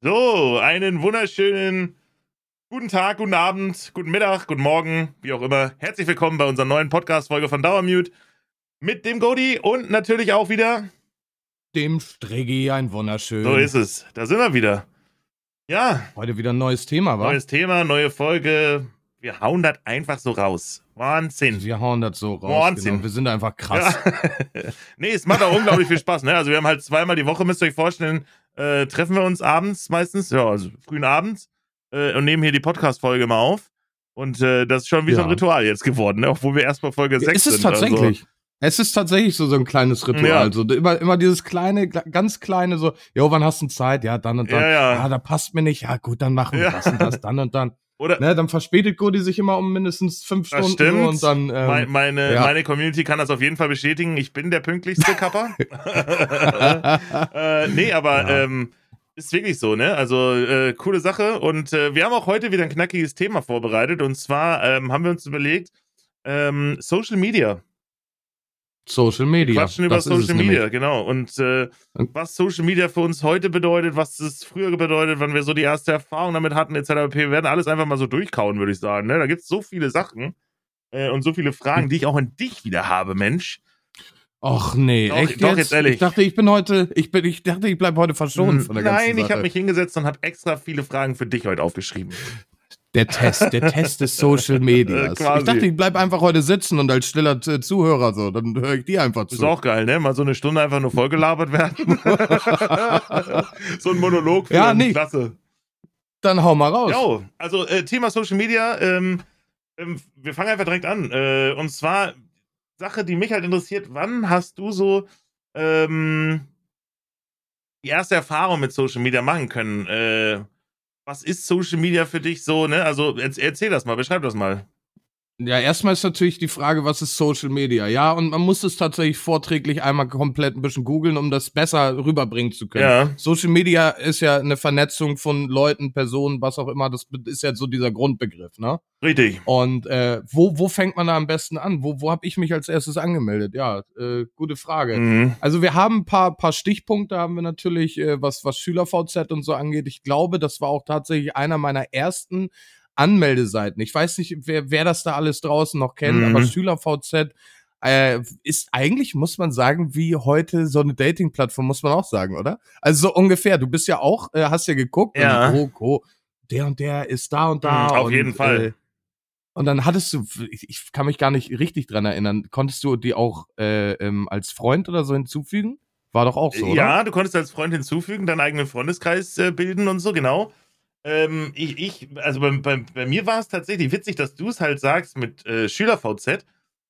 So, einen wunderschönen guten Tag, guten Abend, guten Mittag, guten Morgen, wie auch immer. Herzlich willkommen bei unserer neuen Podcast-Folge von Dauermute mit dem Godi und natürlich auch wieder dem Streggi ein wunderschön. So ist es. Da sind wir wieder. Ja. Heute wieder ein neues Thema, wa? Neues Thema, neue Folge. Wir hauen das einfach so raus. Wahnsinn. Wir hauen das so raus. Wahnsinn. Genau. Wir sind einfach krass. Ja. nee, es macht auch unglaublich viel Spaß. Ne? Also wir haben halt zweimal die Woche, müsst ihr euch vorstellen, äh, treffen wir uns abends meistens, ja, also frühen Abends äh, und nehmen hier die Podcast-Folge mal auf. Und äh, das ist schon wie Ja. so ein Ritual jetzt geworden, ne? obwohl wir erst bei Folge 6 ist es sind. tatsächlich. Es ist tatsächlich so, so ein kleines Ritual. Ja. Also immer, immer dieses kleine, ganz kleine, so, jo, wann hast du Zeit? Ja, dann und dann. Ja, ja. Ah, da passt mir nicht. Ja, gut, dann machen wir Ja. das und das, dann und dann. Oder Ne, dann verspätet Godi sich immer um mindestens fünf Das Stunden stimmt. und dann. Ähm, mein, meine, ja. meine Community kann das auf jeden Fall bestätigen. Ich bin der pünktlichste Kapper. äh, nee, aber Ja. ähm, ist wirklich so, ne? Also äh, coole Sache. Und äh, wir haben auch heute wieder ein knackiges Thema vorbereitet. Und zwar ähm, haben wir uns überlegt, ähm, Social Media. Social Media. Wir quatschen über das Social. Media, genau. Und äh, was Social Media für uns heute bedeutet, was es früher bedeutet, wann wir so die erste Erfahrung damit hatten, etc. Wir werden alles einfach mal so durchkauen, würde ich sagen. Ne? Da gibt es so viele Sachen äh, und so viele Fragen, die ich auch an dich wieder habe, Mensch. Och nee, Doch, echt doch, jetzt? jetzt ehrlich. Ich dachte, ich bin heute, ich bin, ich dachte, ich bleib heute verschont von der ganzen Hm, Nein, ich habe mich hingesetzt und habe extra viele Fragen für dich heute aufgeschrieben. Der Test, der Test des Social Medias. Äh, ich dachte, ich bleib einfach heute sitzen und als stiller Zuhörer so, dann höre ich dir einfach Ist zu. auch geil, ne? Mal so eine Stunde einfach nur vollgelabert werden. so ein Monolog. Ja, nee. Klasse. Dann hau mal raus. Jo, also äh, Thema Social Media, ähm, ähm, wir fangen einfach direkt an. Äh, und zwar Sache, die mich halt interessiert, wann hast du so ähm, die erste Erfahrung mit Social Media machen können? Äh, was ist Social Media für dich so, ne? Also erz- erzähl das mal, beschreib das mal. Ja, erstmal ist natürlich die Frage, was ist Social Media? Ja, und man muss es tatsächlich vorträglich einmal komplett ein bisschen googeln, um das besser rüberbringen zu können. Ja. Social Media ist ja eine Vernetzung von Leuten, Personen, was auch immer. Das ist ja so dieser Grundbegriff, ne? Richtig. Und äh, wo, wo fängt man da am besten an? Wo, wo habe ich mich als erstes angemeldet? Ja, äh, gute Frage. Mhm. Also wir haben ein paar, paar Stichpunkte, haben wir natürlich, äh, was, was SchülerVZ und so angeht. Ich glaube, das war auch tatsächlich einer meiner ersten Anmeldeseiten. Ich weiß nicht, wer, wer das da alles draußen noch kennt, Mhm. aber SchülerVZ äh, ist eigentlich, muss man sagen, wie heute so eine Dating-Plattform, muss man auch sagen, oder? Also so ungefähr. Du bist ja auch, äh, hast ja geguckt, Ja. und, oh, oh, der und der ist da und da. Mhm, auf und, jeden Fall. Äh, und dann hattest du, ich, ich kann mich gar nicht richtig dran erinnern, konntest du die auch äh, ähm, als Freund oder so hinzufügen? War doch auch so, oder? Ja, du konntest als Freund hinzufügen, deinen eigenen Freundeskreis äh, bilden und so, genau. Ähm, ich, ich, also bei, bei, bei mir war es tatsächlich witzig, dass du es halt sagst mit äh, SchülerVZ.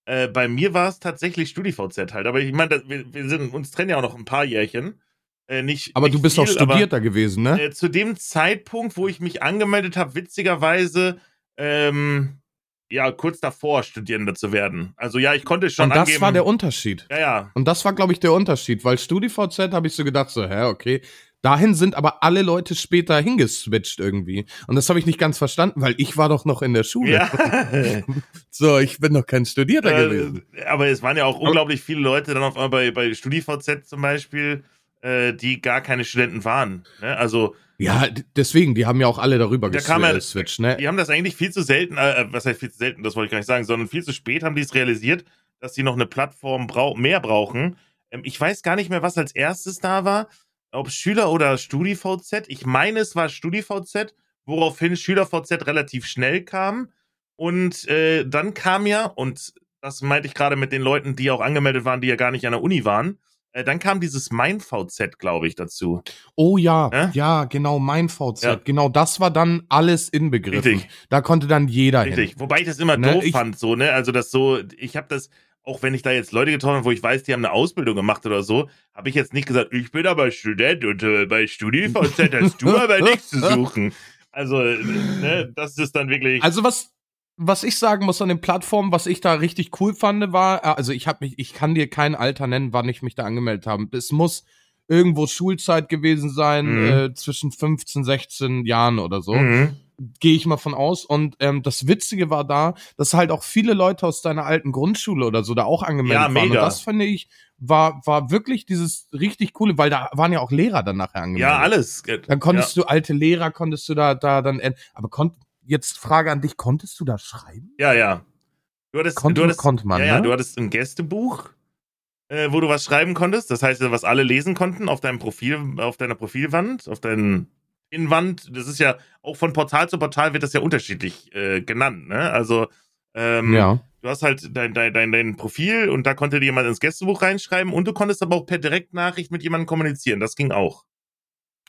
Äh, bei mir war es tatsächlich StudiVZ halt. Aber ich meine, wir, wir sind uns trennen ja auch noch ein paar Jährchen. Äh, nicht, Aber nicht du bist viel, doch Studierter gewesen, ne? Äh, zu dem Zeitpunkt, wo ich mich angemeldet habe, witzigerweise, ähm, ja, kurz davor Studierender zu werden. Also ja, ich konnte schon und das angeben. war der Unterschied. ja, ja. Und das war, glaube ich, der Unterschied, weil StudiVZ habe ich so gedacht, so, hä, okay. Dahin sind aber alle Leute später hingeswitcht irgendwie. Und das habe ich nicht ganz verstanden, weil ich war doch noch in der Schule. Ja. So, ich bin noch kein Studierter gewesen. Äh, aber es waren ja auch unglaublich viele Leute dann auf einmal bei, bei StudiVZ zum Beispiel, äh, die gar keine Studenten waren. Ne? Also, Ja, deswegen, die haben ja auch alle darüber Da ja- geswitcht, ne? die haben das eigentlich viel zu selten, äh, was heißt viel zu selten, das wollte ich gar nicht sagen, sondern viel zu spät haben die es realisiert, dass sie noch eine Plattform brau mehr brauchen. Ähm, ich weiß gar nicht mehr, was als erstes da war, ob Schüler oder StudiVZ. Ich meine, es war StudiVZ, woraufhin SchülerVZ relativ schnell kam. Und äh, dann kam ja, und das meinte ich gerade mit den Leuten, die auch angemeldet waren, die ja gar nicht an der Uni waren, äh, dann kam dieses MeinVZ, glaube ich, dazu. Oh ja, Hä? ja, genau, mein VZ. Ja. Genau, das war dann alles inbegriffen. Richtig. Da konnte dann jeder hin. Richtig. Wobei ich das immer Ne, doof ich- fand, so, ne? Also, das so, ich habe das, auch wenn ich da jetzt Leute getroffen habe, wo ich weiß, die haben eine Ausbildung gemacht oder so, habe ich jetzt nicht gesagt, ich bin aber Student und äh, bei StudiVZ hast du aber nichts zu suchen. Also, äh, ne, das ist dann wirklich. Also was was ich sagen muss an den Plattformen, was ich da richtig cool fand, war, äh, also ich habe mich, ich kann dir kein Alter nennen, wann ich mich da angemeldet habe. Es muss irgendwo Schulzeit gewesen sein, Mhm. äh, zwischen 15, 16 Jahren oder so. Mhm. Gehe ich mal von aus. Und ähm, das Witzige war da, dass halt auch viele Leute aus deiner alten Grundschule oder so da auch angemeldet Ja, waren. mega. Und das finde ich, war, war wirklich dieses richtig coole, weil da waren ja auch Lehrer dann nachher angemeldet. Ja, alles. Dann konntest du alte Lehrer, konntest du da, da dann, aber konnt, jetzt Frage an dich, konntest du da schreiben? Ja, ja. Du hattest, Konnte, du hattest, konnte man, ja, ja, ne? du hattest ein Gästebuch, äh, wo du was schreiben konntest. Das heißt, was alle lesen konnten auf deinem Profil, auf deiner Profilwand, auf deinen Innenwand. Das ist ja auch von Portal zu Portal wird das ja unterschiedlich äh, genannt. Ne? Also ähm, ja. du hast halt dein, dein, dein, dein Profil und da konnte dir jemand ins Gästebuch reinschreiben und du konntest aber auch per Direktnachricht mit jemandem kommunizieren. Das ging auch.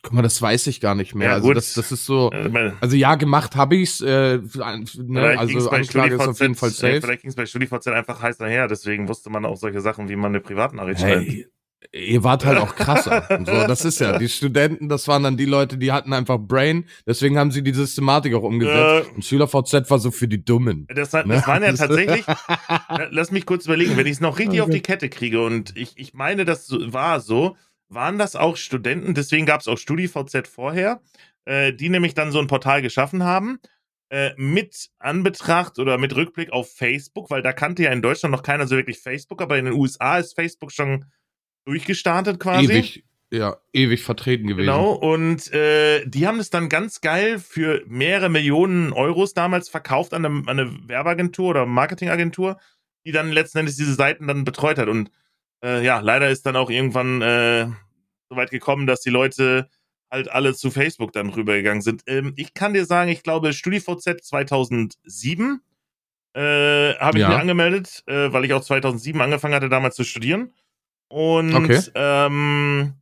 Guck mal, das weiß ich gar nicht mehr. Ja, also das, das ist so, Äh, also ja, gemacht habe ich's, äh, ne? also bei Anklage ist auf StudiVZ jeden Fall äh, safe. Vielleicht ging es bei StudiVZ einfach heiß daher, deswegen wusste man auch solche Sachen, wie man eine Privatnachricht schreibt. Ihr wart halt auch krasser. So, das ist ja, die Studenten, das waren dann die Leute, die hatten einfach Brain, deswegen haben sie die Systematik auch umgesetzt. Äh, Und SchülerVZ war so für die Dummen. Das, war- Ne? das waren ja tatsächlich, La- lass mich kurz überlegen, wenn ich es noch richtig Okay. auf die Kette kriege und ich, ich meine, das war so, waren das auch Studenten, deswegen gab es auch StudiVZ vorher, äh, die nämlich dann so ein Portal geschaffen haben, äh, mit Anbetracht oder mit Rückblick auf Facebook, weil da kannte ja in Deutschland noch keiner so wirklich Facebook, aber in den USA ist Facebook schon durchgestartet quasi. Ewig, ja, ewig vertreten gewesen. Genau, und äh, die haben es dann ganz geil für mehrere Millionen Euros damals verkauft an eine, an eine Werbeagentur oder Marketingagentur, die dann letzten Endes diese Seiten dann betreut hat. Und äh, ja, leider ist dann auch irgendwann äh, so weit gekommen, dass die Leute halt alle zu Facebook dann rübergegangen sind. Ähm, ich kann dir sagen, ich glaube, StudiVZ 2007 äh, habe ich Ja. mir angemeldet, äh, weil ich auch 2007 angefangen hatte, damals zu studieren. Und Okay. ähm,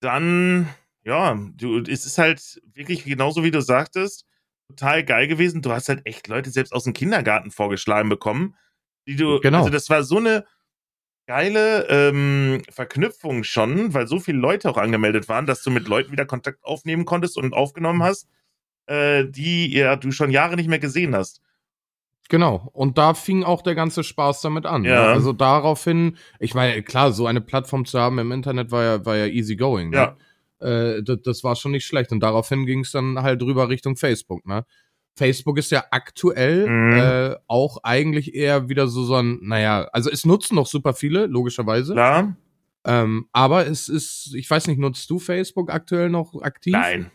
dann, ja, du, es ist halt wirklich genauso wie du sagtest, total geil gewesen. Du hast halt echt Leute selbst aus dem Kindergarten vorgeschlagen bekommen, die du, Genau. also das war so eine geile ähm, Verknüpfung schon, weil so viele Leute auch angemeldet waren, dass du mit Leuten wieder Kontakt aufnehmen konntest und aufgenommen hast, äh, die ja du schon Jahre nicht mehr gesehen hast. Genau. Und da fing auch der ganze Spaß damit an. Ja. Ne? Also daraufhin, ich meine, klar, so eine Plattform zu haben im Internet war ja, war ja easy going. Ne? Ja. Äh, das, das war schon nicht schlecht. Und daraufhin ging es dann halt drüber Richtung Facebook, ne? Facebook ist ja aktuell Mhm. äh, auch eigentlich eher wieder so so ein, naja, also es nutzen noch super viele, logischerweise. Klar? Ähm, aber es ist, ich weiß nicht, nutzt du Facebook aktuell noch aktiv? Nein.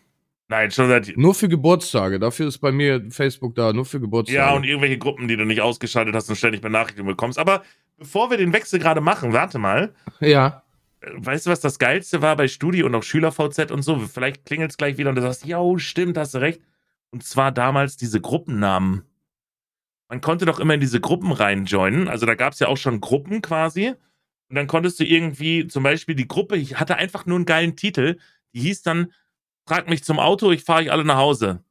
Nein, schon seit. Nur für Geburtstage. Dafür ist bei mir Facebook da, nur für Geburtstage. Ja, und irgendwelche Gruppen, die du nicht ausgeschaltet hast und ständig Benachrichtigungen bekommst. Aber bevor wir den Wechsel gerade machen, warte mal. ja. Äh, Weißt du, was das Geilste war bei Studi und auch SchülerVZ und so? Vielleicht klingelt es gleich wieder und du sagst, ja, stimmt, hast du recht. Und zwar damals diese Gruppennamen. Man konnte doch immer in diese Gruppen reinjoinen. Also da gab es ja auch schon Gruppen quasi. Und dann konntest du irgendwie, zum Beispiel die Gruppe, ich hatte einfach nur einen geilen Titel. Die hieß dann, frag mich zum Auto, ich fahre euch alle nach Hause.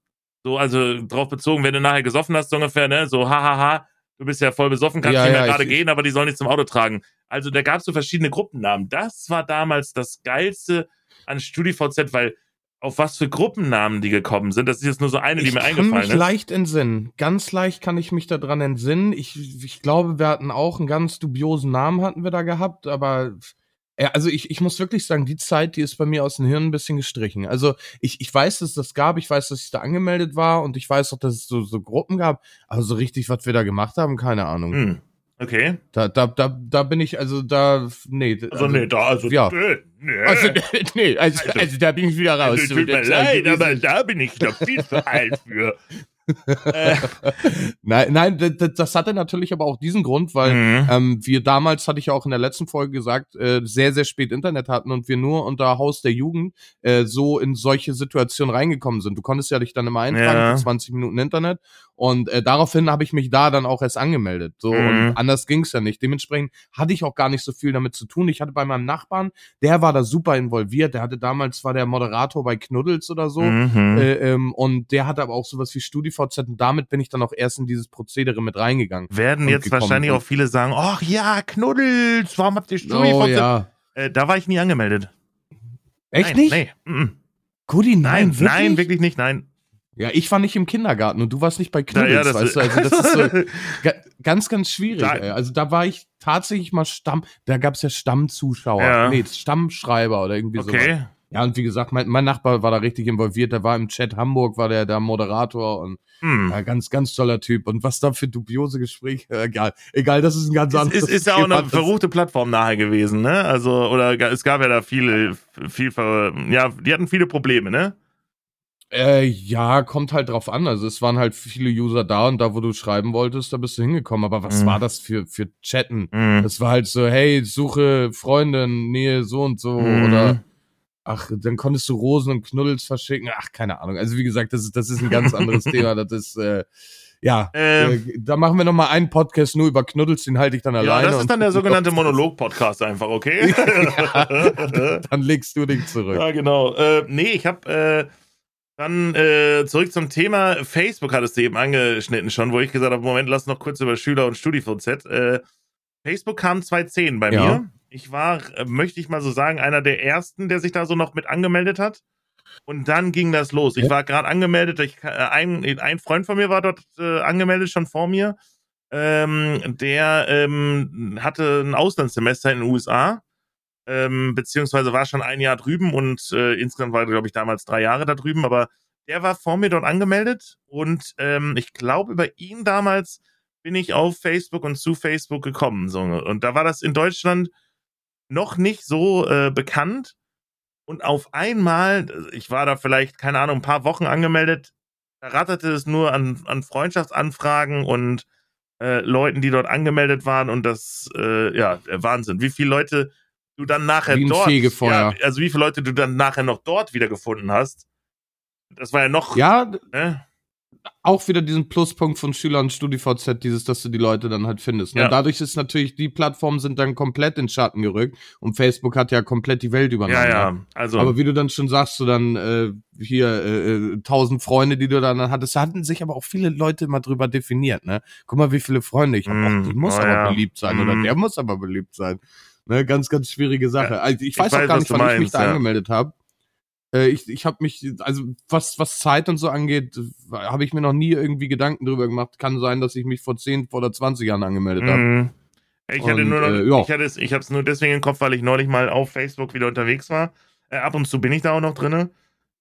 So, also drauf bezogen, wenn du nachher gesoffen hast, so ungefähr, ne? So, hahaha, du bist ja voll besoffen, kannst Ja, nicht mehr ja, gerade ich- gehen, aber die sollen nicht zum Auto tragen. Also da gab es so verschiedene Gruppennamen. Das war damals das Geilste an StudiVZ, weil auf was für Gruppennamen die gekommen sind, das ist jetzt nur so eine, die ich mir kann eingefallen mich ist. leicht entsinnen. Ganz leicht kann ich mich daran entsinnen. Ich, ich glaube, wir hatten auch einen ganz dubiosen Namen hatten wir da gehabt, aber ja, also ich, ich muss wirklich sagen, die Zeit, die ist bei mir aus dem Hirn ein bisschen gestrichen. Also ich, ich weiß, dass es das gab, ich weiß, dass ich da angemeldet war und ich weiß auch, dass es so, so Gruppen gab, aber so richtig, was wir da gemacht haben, keine Ahnung. Hm. Okay. Da, da, da, da bin ich, also da, nee. Also, nee, da, also, ja. äh, nee. Also, nee, also, Also- also da bin ich wieder raus. also, tut mir Das- leid, aber da bin ich noch viel zu alt für. äh, Nein, nein, das hatte natürlich aber auch diesen Grund, weil mhm. ähm, wir damals, hatte ich ja auch in der letzten Folge gesagt, äh, sehr, sehr spät Internet hatten und wir nur unter Haus der Jugend äh, so in solche Situationen reingekommen sind. Du konntest ja dich dann immer eintragen Ja. für 20 Minuten Internet und äh, daraufhin habe ich mich da dann auch erst angemeldet. So Mhm. und anders ging's ja nicht. Dementsprechend hatte ich auch gar nicht so viel damit zu tun. Ich hatte bei meinem Nachbarn, der war da super involviert. Der hatte damals war der Moderator bei Knuddels oder so. Mhm. Äh, ähm, und der hatte aber auch sowas wie StudiVZ und damit bin ich dann auch erst in dieses Prozedere mit reingegangen. Werden jetzt wahrscheinlich auch viele sagen, ach ja, Knuddels, warum habt ihr StudiVZ? Oh ja. äh, da war ich nie angemeldet. Echt nein, nicht? Nee. mhm. Guti, Nein, nein, wirklich? nein, wirklich nicht, nein. Ja, ich war nicht im Kindergarten und du warst nicht bei Knuddels, Ja, weißt du? Also das ist so ga, ganz, ganz schwierig. Da- ey. Also da war ich tatsächlich mal Stamm, da gab's ja Stammzuschauer, Ja. nee, Stammschreiber oder irgendwie sowas. Okay. Ja, und wie gesagt, mein, mein Nachbar war da richtig involviert. Der war im Chat Hamburg, war der, der Moderator und Hm. ja, ganz, ganz toller Typ. Und was da für dubiose Gespräche, egal. Egal, das ist ein ganz Es anderes ist, ist ja auch eine verruchte Plattform nachher gewesen, ne? Also, oder es gab ja da viele, viel, ja, die hatten viele Probleme, ne? Äh, ja, kommt halt drauf an. Also es waren halt viele User da und da, wo du schreiben wolltest, da bist du hingekommen. Aber was Mhm. war das für, für Chatten? Mhm. Das war halt so, hey, suche Freundin, Nähe, so und so. Mhm. Oder ach, dann konntest du Rosen und Knuddels verschicken. Ach, keine Ahnung. Also wie gesagt, das ist, das ist ein ganz anderes Thema. Das ist, äh, ja, Ähm. äh, da machen wir noch mal einen Podcast nur über Knuddels, den halte ich dann Ja, alleine. das ist dann der sogenannte Monolog-Podcast einfach, okay? dann legst du den zurück. ja, genau. Äh, nee, ich habe äh, dann äh, zurück zum Thema Facebook hattest du eben angeschnitten schon, wo ich gesagt habe, Moment, lass noch kurz über Schüler und StudiVZ. Äh, Facebook kam 2010 bei Ja. mir. Ich war, äh, möchte ich mal so sagen, einer der ersten, der sich da so noch mit angemeldet hat. Und dann ging das los. Ich war gerade angemeldet. Ich, äh, ein, ein Freund von mir war dort äh, angemeldet, schon vor mir. Ähm, der ähm, hatte ein Auslandssemester in den USA, ähm, beziehungsweise war schon ein Jahr drüben und äh, insgesamt war, glaube ich, damals drei Jahre da drüben, aber der war vor mir dort angemeldet und ähm, ich glaube, über ihn damals bin ich auf Facebook und zu Facebook gekommen. So. Und da war das in Deutschland noch nicht so äh, bekannt. Und auf einmal, ich war da vielleicht, keine Ahnung, ein paar Wochen angemeldet, da ratterte es nur an, an Freundschaftsanfragen und äh, Leuten, die dort angemeldet waren und das, äh, ja, Wahnsinn. Wie viele Leute du dann nachher Wie ein dort, Fegefeuer. ja, also wie viele Leute du dann nachher noch dort wieder gefunden hast. Das war ja noch, Ja, ne? auch wieder diesen Pluspunkt von Schüler und StudiVZ, dieses, dass du die Leute dann halt findest. Ne? Ja. Dadurch ist natürlich, die Plattformen sind dann komplett in Schatten gerückt und Facebook hat ja komplett die Welt übernommen. ja, ja, ne? also, Aber wie du dann schon sagst, du dann äh, hier äh, äh, tausend Freunde, die du dann hattest, da hatten sich aber auch viele Leute immer drüber definiert. Ne? Guck mal, wie viele Freunde ich habe. Mm, die muss oh aber ja. beliebt sein Mm. oder der muss aber beliebt sein. Ne? Ganz, ganz schwierige Sache. Ja, also ich ich weiß auch weiß, gar nicht, wann ich mich da ja. angemeldet habe. Äh, ich ich habe mich, also was, was Zeit und so angeht, habe ich mir noch nie irgendwie Gedanken drüber gemacht. Kann sein, dass ich mich vor 10 oder 20 Jahren angemeldet habe. Mhm. Ich hatte Und, nur noch, äh, ja. ich hatte es, ich habe es nur deswegen im Kopf, weil ich neulich mal auf Facebook wieder unterwegs war. Äh, ab und zu bin ich da auch noch drinne.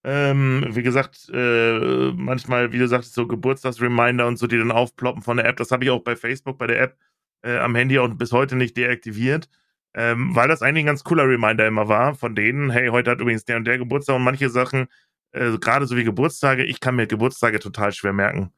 Ähm, wie gesagt, äh, manchmal, wie du sagst, so Geburtstagsreminder und so, die dann aufploppen von der App. Das habe ich auch bei Facebook, bei der App äh, am Handy auch bis heute nicht deaktiviert. Ähm, weil das eigentlich ein ganz cooler Reminder immer war von denen, hey, heute hat übrigens der und der Geburtstag und manche Sachen, äh, gerade so wie Geburtstage, ich kann mir Geburtstage total schwer merken.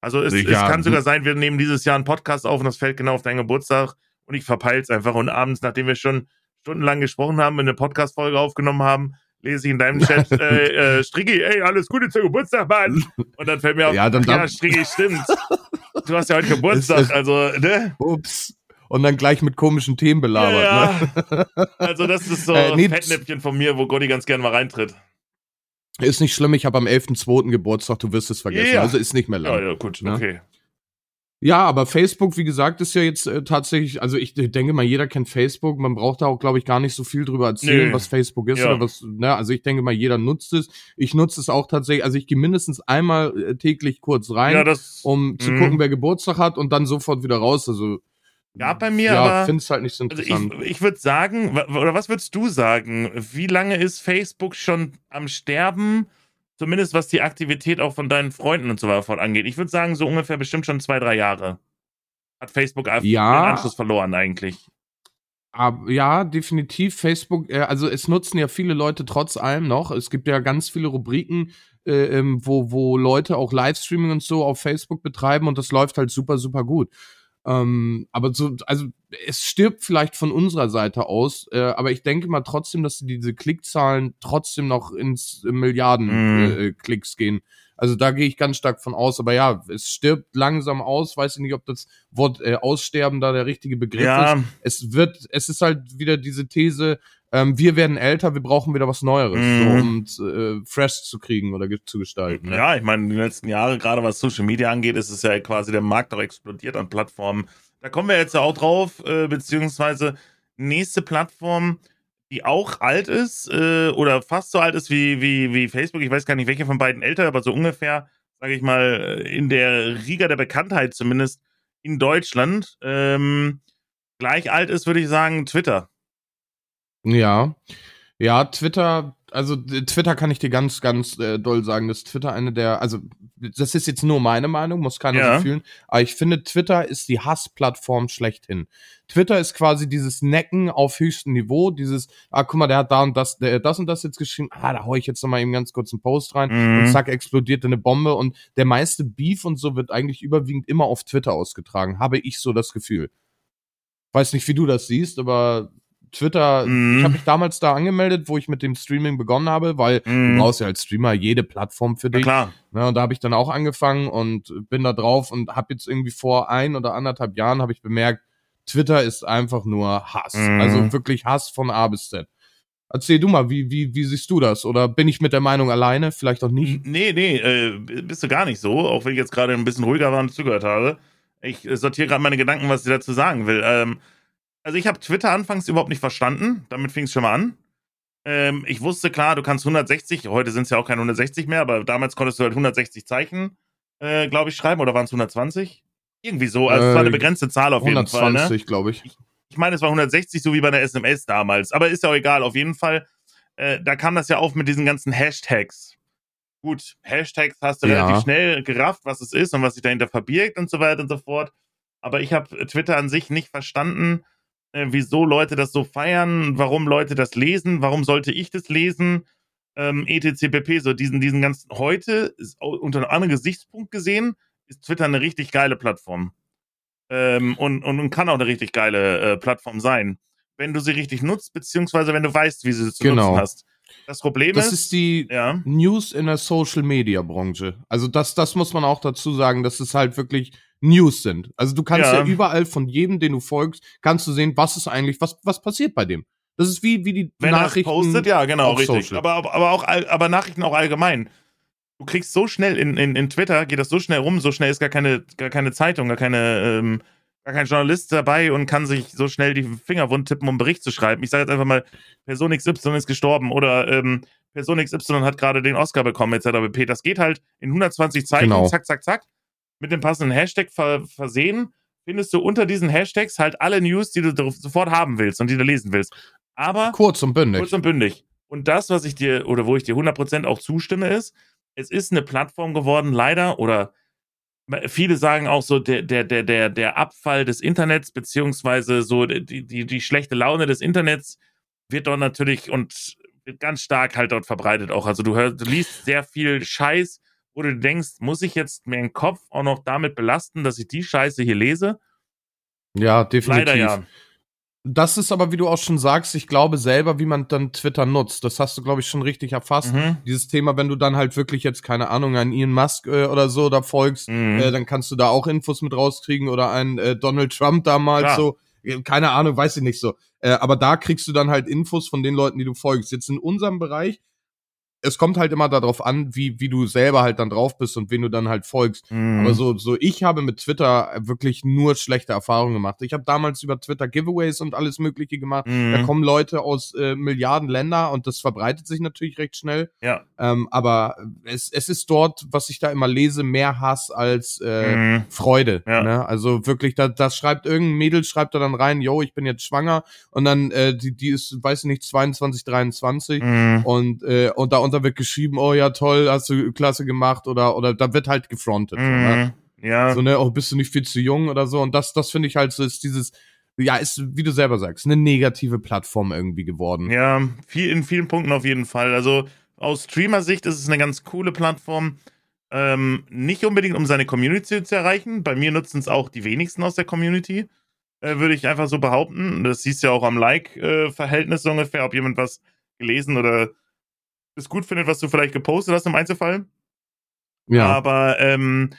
Also es, es kann sogar sein, wir nehmen dieses Jahr einen Podcast auf und das fällt genau auf deinen Geburtstag und ich verpeil's einfach. Und abends, nachdem wir schon stundenlang gesprochen haben, eine Podcast-Folge aufgenommen haben, lese ich in deinem Chat, äh, äh, Striggi, ey, alles Gute zum Geburtstag, Mann. Und dann fällt mir auf, Ja, dann ja, Striggi, stimmt. Du hast ja heute Geburtstag, Es- es- also, ne? Ups. Und dann gleich mit komischen Themen belabert. Ne? ja. Also das ist so Äh, ein nee, Fettnäpfchen von mir, wo Gotti ganz gerne mal reintritt. Ist nicht schlimm, ich habe am 11.2. Geburtstag, du wirst es vergessen. Ja. Also ist nicht mehr lang. Ja, ja, gut, Ne? okay. Ja, aber Facebook, wie gesagt, ist ja jetzt äh, tatsächlich, also ich denke mal, jeder kennt Facebook. Man braucht da auch, glaube ich, gar nicht so viel drüber erzählen, Nö. was Facebook ist Ja. oder was, ne, also ich denke mal, jeder nutzt es. Ich nutze es auch tatsächlich, also ich gehe mindestens einmal äh, täglich kurz rein, Ja, das um zu Mhm. gucken, wer Geburtstag hat und dann sofort wieder raus. Also Gab bei mir, ja, aber- finde es halt nicht so Also interessant. ich, ich würde sagen, oder was würdest du sagen? Wie lange ist Facebook schon am Sterben? Zumindest was die Aktivität auch von deinen Freunden und so weiter angeht. Ich würde sagen, so ungefähr bestimmt schon zwei, drei Jahre. Hat Facebook einfach Ja. den Anschluss verloren eigentlich. Aber, ja, definitiv. Facebook, äh, also es nutzen ja viele Leute trotz allem noch. Es gibt ja ganz viele Rubriken, äh, ähm, wo, wo Leute auch Livestreaming und so auf Facebook betreiben und das läuft halt super, super gut. Ähm, aber so, also es stirbt vielleicht von unserer Seite aus, äh, aber ich denke mal trotzdem, dass diese Klickzahlen trotzdem noch ins Milliarden Mhm. äh, äh, Klicks gehen. Also da gehe ich ganz stark von aus. Aber ja, es stirbt langsam aus. Weiß ich nicht, ob das Wort äh, Aussterben da der richtige Begriff ist Ja, es wird, es ist halt wieder diese These, ähm, wir werden älter, wir brauchen wieder was Neueres, Mhm. so, um äh, fresh zu kriegen oder zu gestalten. Ne? ja, ich meine, die letzten Jahre, gerade was Social Media angeht, ist es ja quasi der Markt auch explodiert an Plattformen. Da kommen wir jetzt ja auch drauf, äh, beziehungsweise nächste Plattform, die auch alt ist äh, oder fast so alt ist wie, wie, wie Facebook. Ich weiß gar nicht, welche von beiden älter, aber so ungefähr, sage ich mal, äh, in der Riga der Bekanntheit zumindest in Deutschland. Ähm, gleich alt ist, würde ich sagen, Twitter. Ja. Ja, Twitter Also Twitter kann ich dir ganz, ganz äh, doll sagen, dass Twitter eine der, also das ist jetzt nur meine Meinung, muss keiner Ja. so fühlen, aber ich finde, Twitter ist die Hassplattform schlechthin. Twitter ist quasi dieses Necken auf höchstem Niveau, dieses, ah, guck mal, der hat da und das, der, das und das jetzt geschrieben, ah, da hau ich jetzt noch mal eben ganz kurz einen Post rein und Mhm. zack, explodiert eine Bombe und der meiste Beef und so wird eigentlich überwiegend immer auf Twitter ausgetragen, habe ich so das Gefühl. Weiß nicht, wie du das siehst, aber Twitter, Mhm. ich habe mich damals da angemeldet, wo ich mit dem Streaming begonnen habe, weil Mhm. du brauchst ja als Streamer jede Plattform für Na dich. klar. Ne, und da habe ich dann auch angefangen und bin da drauf und habe jetzt irgendwie vor ein oder anderthalb Jahren habe ich bemerkt, Twitter ist einfach nur Hass. Mhm. Also wirklich Hass von A bis Z. Erzähl du mal, wie, wie, wie siehst du das? Oder bin ich mit der Meinung alleine? Vielleicht auch nicht? Nee, nee, äh, bist du gar nicht so, auch wenn ich jetzt gerade ein bisschen ruhiger war und zugehört habe. Ich äh, sortiere gerade meine Gedanken, was ich dazu sagen will. Ähm, also ich habe Twitter anfangs überhaupt nicht verstanden. Damit fing es schon mal an. Ähm, ich wusste klar, du kannst 160, heute sind es ja auch keine 160 mehr, aber damals konntest du halt 160 Zeichen, äh, glaube ich, schreiben. Oder waren es 120? Irgendwie so. Also es war eine Äh, begrenzte Zahl auf jeden Fall. Ne? 120, glaube ich. ich meine, es war 160, so wie bei der SMS damals. Aber ist ja auch egal. Auf jeden Fall, äh, da kam das ja auf mit diesen ganzen Hashtags. Gut, Hashtags hast du Ja. relativ schnell gerafft, was es ist und was sich dahinter verbirgt und so weiter und so fort. Aber ich habe Twitter an sich nicht verstanden, äh, wieso Leute das so feiern, warum Leute das lesen, warum sollte ich das lesen, ähm, etc. pp. So diesen, diesen ganzen, heute, ist, unter einem anderen Gesichtspunkt gesehen, ist Twitter eine richtig geile Plattform. Ähm, und, und, und kann auch eine richtig geile äh, Plattform sein, wenn du sie richtig nutzt, beziehungsweise wenn du weißt, wie sie zu Genau. nutzen hast. Das Problem Das ist, ist die ja, News in der Social Media Branche. Also das, das muss man auch dazu sagen, dass es halt wirklich News sind. Also du kannst ja, Ja. überall von jedem, den du folgst, kannst du sehen, was ist eigentlich, was, was passiert bei dem. Das ist wie, wie die wenn er es Nachrichten. postet, ja, genau, auf richtig. Social. Aber, aber, auch, aber Nachrichten auch allgemein. Du kriegst so schnell in, in, in Twitter, geht das so schnell rum, so schnell ist gar keine, gar keine Zeitung, gar keine, ähm, gar kein Journalist dabei und kann sich so schnell die Finger wund tippen, um einen Bericht zu schreiben. Ich sage jetzt einfach mal, Person XY ist gestorben oder ähm, Person XY hat gerade den Oscar bekommen, etc. Das geht halt in 120 Zeichen, Genau. zack, zack, zack, mit dem passenden Hashtag ver versehen, findest du unter diesen Hashtags halt alle News, die du sofort haben willst und die du lesen willst. Aber Kurz und bündig. kurz und bündig. Und das, was ich dir, oder wo ich dir 100% auch zustimme, ist, es ist eine Plattform geworden, leider, oder viele sagen auch so, der, der, der, der, der Abfall des Internets, beziehungsweise so die, die, die schlechte Laune des Internets wird dort natürlich und wird ganz stark halt dort verbreitet auch. Also du hörst, du liest sehr viel Scheiß, wo du denkst, muss ich jetzt meinen Kopf auch noch damit belasten, dass ich die Scheiße hier lese? Ja, definitiv. Leider ja. Das ist aber, wie du auch schon sagst, ich glaube selber, wie man dann Twitter nutzt. Das hast du, glaube ich, schon richtig erfasst. Mhm. Dieses Thema, wenn du dann halt wirklich jetzt, keine Ahnung, an Elon Musk äh, oder so da folgst, Mhm. äh, dann kannst du da auch Infos mit rauskriegen oder ein äh, Donald Trump damals Klar. so. Äh, Keine Ahnung, weiß ich nicht so. Äh, aber da kriegst du dann halt Infos von den Leuten, die du folgst. Jetzt in unserem Bereich, es kommt halt immer darauf an, wie, wie du selber halt dann drauf bist und wen du dann halt folgst. Mhm. Aber so, so ich habe mit Twitter wirklich nur schlechte Erfahrungen gemacht. Ich habe damals über Twitter Giveaways und alles Mögliche gemacht. Mhm. Da kommen Leute aus äh, Milliarden Länder und das verbreitet sich natürlich recht schnell. ja. Ähm, aber es, es ist dort, was ich da immer lese, mehr Hass als äh, Mhm. Freude. Ja. Ne? Also wirklich, da, das schreibt irgendein Mädel, schreibt da dann rein, yo, ich bin jetzt schwanger und dann, äh, die, die ist, weiß ich nicht, 22, 23 Mhm. und, äh, und darunter wird geschrieben, oh ja, toll, hast du klasse gemacht oder, oder da wird halt gefrontet. so, Ne? Mhm. Ja. So, ne, oh, bist du nicht viel zu jung oder so. Und das, das finde ich halt so, ist dieses, ja, ist, wie du selber sagst, eine negative Plattform irgendwie geworden. Ja, viel, in vielen Punkten auf jeden Fall. Also aus Streamer-Sicht ist es eine ganz coole Plattform. Ähm, nicht unbedingt, um seine Community zu erreichen. Bei mir nutzen es auch die wenigsten aus der Community, äh, würde ich einfach so behaupten. Das siehst du ja auch am Like-Verhältnis ungefähr, ob jemand was gelesen oder es gut findet, was du vielleicht gepostet hast im Einzelfall. Ja, Aber ähm,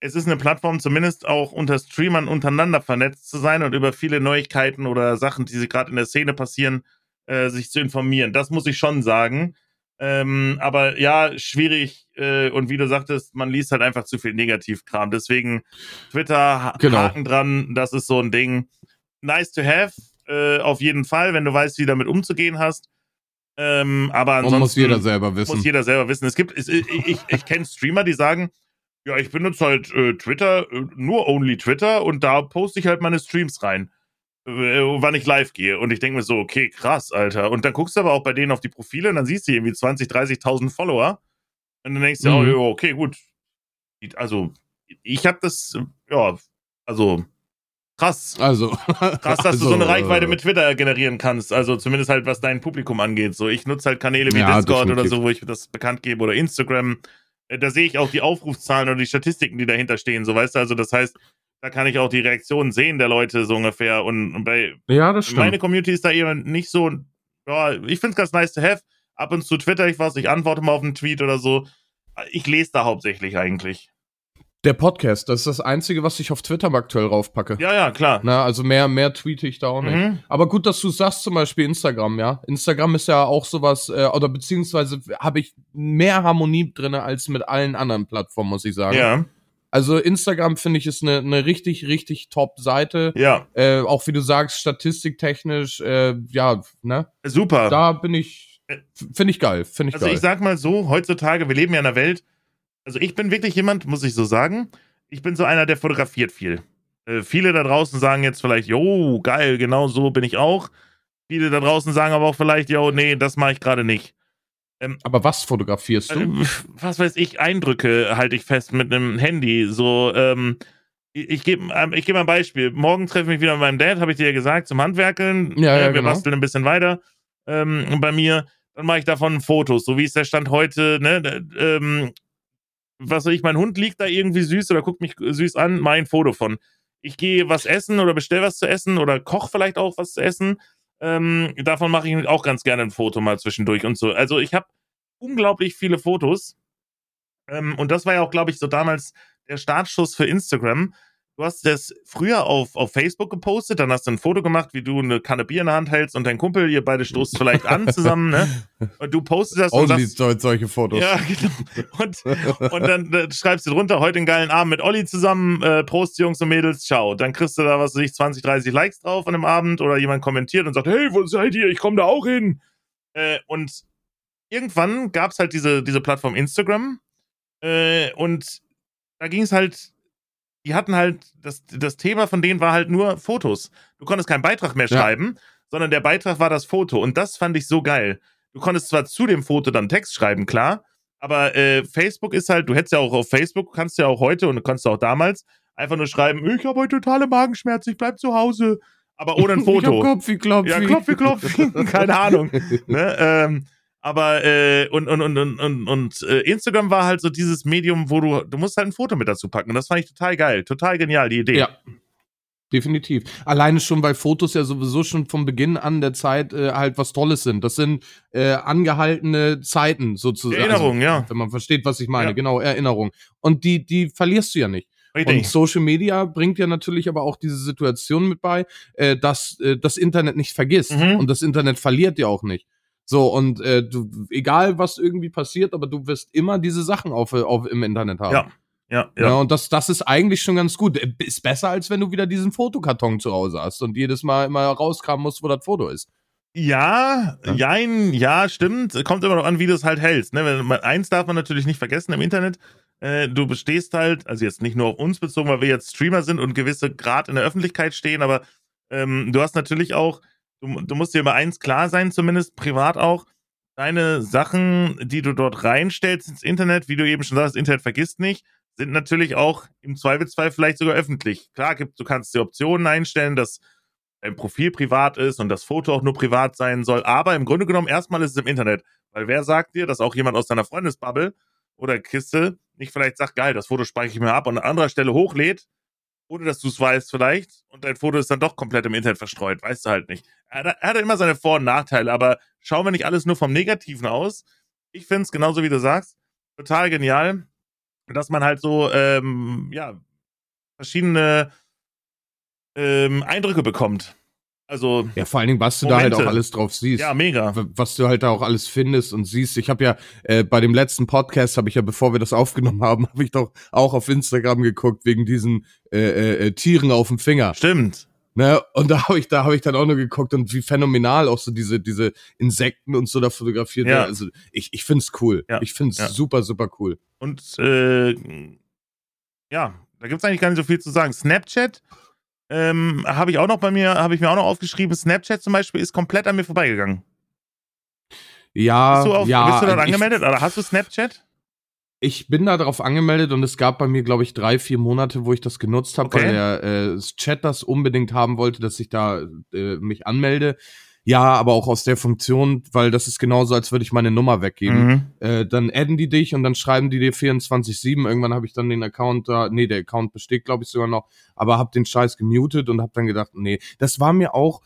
es ist eine Plattform, zumindest auch unter Streamern untereinander vernetzt zu sein und über viele Neuigkeiten oder Sachen, die gerade in der Szene passieren, äh, sich zu informieren. Das muss ich schon sagen. Ähm, aber ja, schwierig. Äh, und wie du sagtest, man liest halt einfach zu viel Negativkram. Deswegen Twitter, Genau. Haken dran, das ist so ein Ding. Nice to have, äh, auf jeden Fall, wenn du weißt, wie du damit umzugehen hast. Ähm, aber ansonsten und muss jeder selber wissen. muss jeder selber wissen. Es gibt, es, ich, ich, ich kenne Streamer, die sagen, ja, ich benutze halt äh, Twitter, äh, nur only Twitter und da poste ich halt meine Streams rein. äh, wann ich live gehe. Und ich denke mir so, okay, krass, Alter. Und dann guckst du aber auch bei denen auf die Profile und dann siehst du irgendwie 20, 30.000 Follower. Und dann denkst du, Mhm. oh, okay, gut. Also, ich habe das, ja, also, krass. Also. Krass, dass du also, so eine Reichweite äh, mit Twitter generieren kannst. Also zumindest halt, was dein Publikum angeht. So, ich nutze halt Kanäle wie Ja, Discord oder definitiv. so, wo ich das bekannt gebe oder Instagram. Äh, Da sehe ich auch die Aufrufszahlen oder die Statistiken, die dahinter stehen. So, weißt du, also das heißt, da kann ich auch die Reaktionen sehen der Leute so ungefähr. Und, bei Ja, das stimmt. meine Community ist da eher nicht so, ja, ich finde es ganz nice to have. Ab und zu twitter ich was, ich antworte mal auf einen Tweet oder so. Ich lese da hauptsächlich eigentlich. Der Podcast, das ist das Einzige, was ich auf Twitter aktuell raufpacke. Ja, ja, klar. Na, also mehr, mehr tweete ich da auch nicht. Mhm. Aber gut, dass du sagst, zum Beispiel Instagram, ja. Instagram ist ja auch sowas, äh, oder beziehungsweise habe ich mehr Harmonie drinne als mit allen anderen Plattformen, muss ich sagen. Ja, Also Instagram finde ich ist eine eine richtig, richtig top Seite. ja, Äh, auch wie du sagst, statistiktechnisch, äh, ja, ne? super. Da bin ich, finde ich geil, finde ich Also geil. ich sag mal so, heutzutage, wir leben ja in einer Welt, also ich bin wirklich jemand, muss ich so sagen, ich bin so einer, der fotografiert viel. Äh, viele da draußen sagen jetzt vielleicht, jo, geil, genau so bin ich auch. Viele da draußen sagen aber auch vielleicht, jo, nee, das mache ich gerade nicht. Aber was fotografierst du? Äh, was weiß ich, Eindrücke halte ich fest mit einem Handy. So, ähm, ich, ich gebe ähm, ich geb mal ein Beispiel. Morgen treffe ich mich wieder mit meinem Dad, habe ich dir ja gesagt, zum Handwerkeln. Ja, ja, wir genau. basteln ein bisschen weiter ähm, bei mir. Dann mache ich davon Fotos, so wie ist der Stand heute, ne? Ähm, was weiß ich, mein Hund liegt da irgendwie süß oder guckt mich süß an, mein Foto von. Ich gehe was essen oder bestell was zu essen oder koch vielleicht auch was zu essen. Ähm, davon mache ich auch ganz gerne ein Foto mal zwischendurch und so. Also ich habe unglaublich viele Fotos. Ähm, und das war ja auch, glaube ich, so damals der Startschuss für Instagram. Du hast das früher auf, auf Facebook gepostet, dann hast du ein Foto gemacht, wie du eine Kanne Bier in der Hand hältst und dein Kumpel, ihr beide stoßt vielleicht an zusammen, ne? Und du postest das und Only sagst, so, solche Fotos. ja, genau. Und, und dann äh, schreibst du drunter, heute einen geilen Abend mit Olli zusammen, äh, Prost, Jungs und Mädels, ciao. Dann kriegst du da, was weiß ich, 20, 30 Likes drauf an dem Abend oder jemand kommentiert und sagt, hey, wo seid ihr? Ich komme da auch hin. Äh, und irgendwann gab es halt diese, diese Plattform Instagram äh, und da ging es halt, die hatten halt, das, das Thema von denen war halt nur Fotos. Du konntest keinen Beitrag mehr Ja. schreiben, sondern der Beitrag war das Foto und das fand ich so geil. Du konntest zwar zu dem Foto dann Text schreiben, klar, aber äh, Facebook ist halt, du hättest ja auch auf Facebook, kannst ja auch heute und kannst du auch damals einfach nur schreiben, ich habe heute totale Magenschmerzen, ich bleib zu Hause, aber ohne ein Ich hab Foto. Kopfi, Klopfi. Ja, klopfi, klopfi, keine Ahnung. ne? ähm, aber äh, und und und und und, und äh, Instagram war halt so dieses Medium, wo du du musst halt ein Foto mit dazu packen und das fand ich total geil, total genial die Idee. Ja. Definitiv. Alleine schon, weil Fotos ja sowieso schon vom Beginn an der Zeit äh, halt was Tolles sind. Das sind äh, angehaltene Zeiten sozusagen. Erinnerung, also, ja. Wenn man versteht, was ich meine. Ja. Genau, Erinnerung. Und die, die verlierst du ja nicht. Und Richtig. Social Media bringt ja natürlich aber auch diese Situation mit bei, äh, dass äh, das Internet nicht vergisst. Mhm. Und das Internet verliert ja auch nicht. So, und äh, du, egal was irgendwie passiert, aber du wirst immer diese Sachen auf, auf, im Internet haben. Ja, ja, Ja, ja. und das, das ist eigentlich schon ganz gut. Äh, Ist besser, als wenn du wieder diesen Fotokarton zu Hause hast und jedes Mal immer rauskramen musst, wo das Foto ist. Ja, Ja. jein, ja, stimmt. Kommt immer noch an, wie du es halt hältst. Ne? Man, eins darf man natürlich nicht vergessen im Internet. Äh, du bestehst halt, also jetzt nicht nur auf uns bezogen, weil wir jetzt Streamer sind und gewisse Grad in der Öffentlichkeit stehen, aber ähm, du hast natürlich auch, du, du musst dir über eins klar sein, zumindest privat auch, deine Sachen, die du dort reinstellst ins Internet, wie du eben schon sagst, Internet vergisst nicht, sind natürlich auch im Zweifelsfall vielleicht sogar öffentlich. Klar, gibt, du kannst die Optionen einstellen, dass dein Profil privat ist und das Foto auch nur privat sein soll. Aber im Grunde genommen, erstmal ist es im Internet. Weil wer sagt dir, dass auch jemand aus deiner Freundesbubble oder Kiste nicht vielleicht sagt, geil, das Foto speichere ich mir ab und an anderer Stelle hochlädt, ohne dass du es weißt vielleicht, und dein Foto ist dann doch komplett im Internet verstreut, weißt du halt nicht. Er, hat- er hat immer seine Vor- und Nachteile, aber schauen wir nicht alles nur vom Negativen aus. Ich finde es genauso wie du sagst, total genial, dass man halt so, ähm, ja, verschiedene ähm, Eindrücke bekommt. Also, Ja, vor allen Dingen, was du da halt Momente. auch alles drauf siehst. ja, mega. Was du halt da auch alles findest und siehst. Ich habe ja äh, bei dem letzten Podcast habe ich ja, bevor wir das aufgenommen haben, habe ich doch auch auf Instagram geguckt wegen diesen äh, äh, äh, Tieren auf dem Finger. Stimmt. Ne? Und da habe ich, da habe ich dann auch nur geguckt und wie phänomenal auch so diese diese Insekten und so da fotografiert. Ja. Also ich ich find's cool. Ja. Ich find's Ja. super super cool. Und äh, ja, da gibt's eigentlich gar nicht so viel zu sagen. Snapchat Ähm, habe ich auch noch bei mir, habe ich mir auch noch aufgeschrieben, Snapchat zum Beispiel ist komplett an mir vorbeigegangen. Ja, bist du, auf, ja. bist du dort ich- angemeldet oder hast du Snapchat? Ich bin da drauf angemeldet und es gab bei mir, glaube ich, drei, vier Monate, wo ich das genutzt habe, Okay. weil der äh, Chat das unbedingt haben wollte, dass ich da äh, mich anmelde. Ja, aber auch aus der Funktion, weil das ist genauso, als würde ich meine Nummer weggeben. Mhm. Äh, dann adden die dich und dann schreiben die dir 24-7. Irgendwann habe ich dann den Account da, nee, der Account besteht, glaube ich, sogar noch, aber hab den Scheiß gemutet und hab dann gedacht, nee, das war mir auch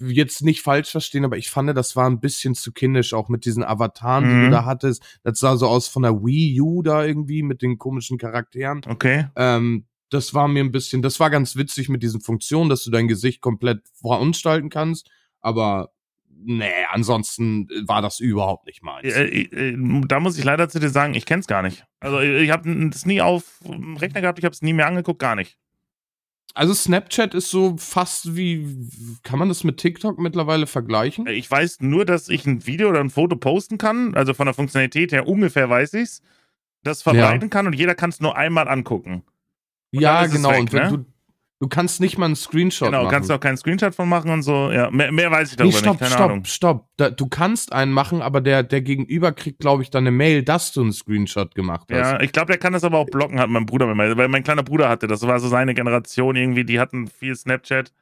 jetzt nicht falsch verstehen, aber ich fand, das war ein bisschen zu kindisch, auch mit diesen Avataren, die Mhm. du da hattest. Das sah so aus von der Wii U da irgendwie mit den komischen Charakteren. Okay. Ähm, das war mir ein bisschen, das war ganz witzig mit diesen Funktionen, dass du dein Gesicht komplett verunstalten kannst, aber nee, ansonsten war das überhaupt nicht meins. Äh, äh, äh, da muss ich leider zu dir sagen, ich kenn's gar nicht. Also äh, ich habe es nie auf dem Rechner gehabt, ich habe es nie mehr angeguckt, gar nicht. Also Snapchat ist so fast wie, kann man das mit TikTok mittlerweile vergleichen? Äh, Ich weiß nur, dass ich ein Video oder ein Foto posten kann, also von der Funktionalität her ungefähr weiß ich's, das verbreiten kann und jeder kann es nur einmal angucken. und ja, genau. weg, und wenn ne? du, du kannst nicht mal einen Screenshot genau, machen. kannst du auch keinen Screenshot von machen und so. Ja, mehr, mehr weiß ich Nee, darüber stopp, nicht, keine stopp, Ahnung. stopp. Da, du kannst einen machen, aber der, der Gegenüber kriegt, glaube ich, dann eine Mail, dass du einen Screenshot gemacht hast. Ja, ich glaube, der kann das aber auch blocken, hat mein Bruder, weil mein kleiner Bruder hatte, das war so seine Generation irgendwie, die hatten viel Snapchat.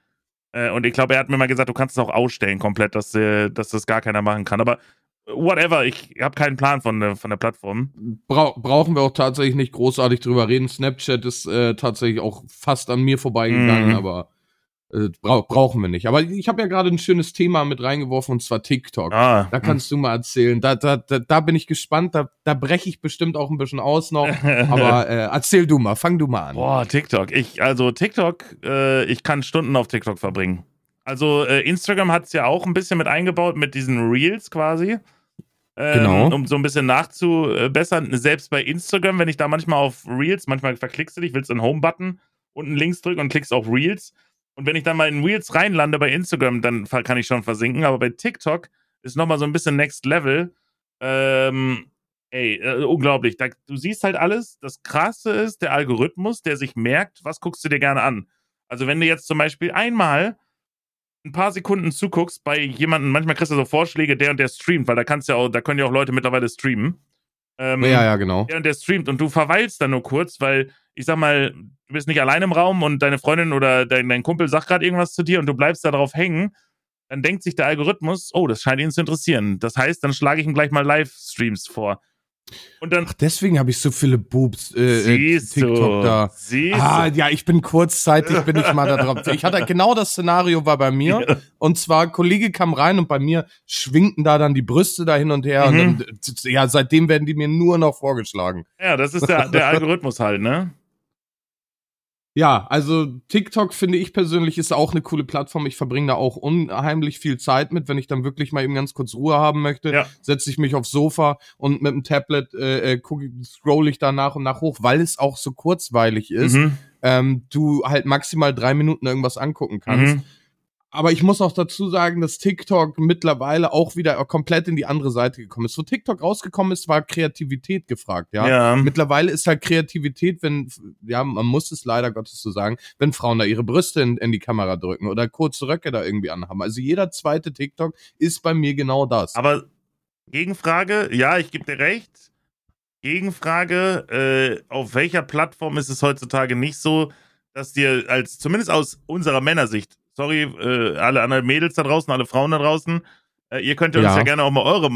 Äh, und ich glaube, er hat mir mal gesagt, du kannst es auch ausstellen komplett, dass, äh, dass das gar keiner machen kann. Aber whatever, ich habe keinen Plan von, der- von der Plattform. Brau brauchen wir auch tatsächlich nicht großartig drüber reden. Snapchat ist äh, tatsächlich auch fast an mir vorbeigegangen, Mhm. aber äh, brau brauchen wir nicht. Aber ich habe ja gerade ein schönes Thema mit reingeworfen und zwar TikTok. Ah, Da kannst du mal erzählen. Da, da, da, da bin ich gespannt. Da, da breche ich bestimmt auch ein bisschen aus noch. Aber äh, erzähl du mal, fang du mal an. Boah, TikTok. Ich, also TikTok, äh, ich kann Stunden auf TikTok verbringen. Also äh, Instagram hat es ja auch ein bisschen mit eingebaut, mit diesen Reels quasi. Ähm, Genau. Um so ein bisschen nachzubessern. Selbst bei Instagram, wenn ich da manchmal auf Reels, manchmal verklickst du dich, willst einen Home-Button unten links drücken und klickst auf Reels. Und wenn ich dann mal in Reels reinlande bei Instagram, dann kann ich schon versinken. Aber bei TikTok ist nochmal so ein bisschen Next Level. Ähm, ey, äh, unglaublich. Da, du siehst halt alles. Das Krasse ist der Algorithmus, der sich merkt, was guckst du dir gerne an. Also wenn du jetzt zum Beispiel einmal ein paar Sekunden zuguckst bei jemandem, manchmal kriegst du so Vorschläge, der und der streamt, weil da kannst ja auch, da können ja auch Leute mittlerweile streamen. Ähm, Ja, ja, genau. der und der streamt und du verweilst dann nur kurz, weil ich sag mal, du bist nicht allein im Raum und deine Freundin oder dein, dein Kumpel sagt gerade irgendwas zu dir und du bleibst da drauf hängen, dann denkt sich der Algorithmus, oh, das scheint ihn zu interessieren. Das heißt, dann schlage ich ihm gleich mal Livestreams vor. Und dann Ach, deswegen habe ich so viele Boobs äh, äh, TikTok du, da. siehst Ah, du. ja, ich bin kurzzeitig, bin ich mal da drauf. Ich hatte genau das Szenario war bei mir. Ja. Und zwar, Kollege kam rein und bei mir schwingten da dann die Brüste da hin und her. Mhm. Und dann, ja, seitdem werden die mir nur noch vorgeschlagen. Ja, das ist der, der Algorithmus halt, ne? Ja, also TikTok finde ich persönlich ist auch eine coole Plattform. Ich verbringe da auch unheimlich viel Zeit mit. Wenn ich dann wirklich mal eben ganz kurz Ruhe haben möchte, Ja. setze ich mich aufs Sofa und mit dem Tablet äh, äh, guck, scroll ich da nach und nach hoch, weil es auch so kurzweilig ist. Mhm. Ähm, du halt maximal drei Minuten irgendwas angucken kannst. Mhm. Aber ich muss auch dazu sagen, dass TikTok mittlerweile auch wieder komplett in die andere Seite gekommen ist. Wo TikTok rausgekommen ist, war Kreativität gefragt, ja. Ja. Mittlerweile ist halt Kreativität, wenn, ja, man muss es leider Gottes so sagen, wenn Frauen da ihre Brüste in, in die Kamera drücken oder kurze Röcke da irgendwie anhaben. Also jeder zweite TikTok ist bei mir genau das. Aber Gegenfrage, ja, ich gebe dir recht. Gegenfrage, äh, auf welcher Plattform ist es heutzutage nicht so, dass dir als, zumindest aus unserer Männersicht, sorry, äh, alle anderen Mädels da draußen, alle Frauen da draußen, äh, ihr könnt uns Ja. ja gerne auch mal eure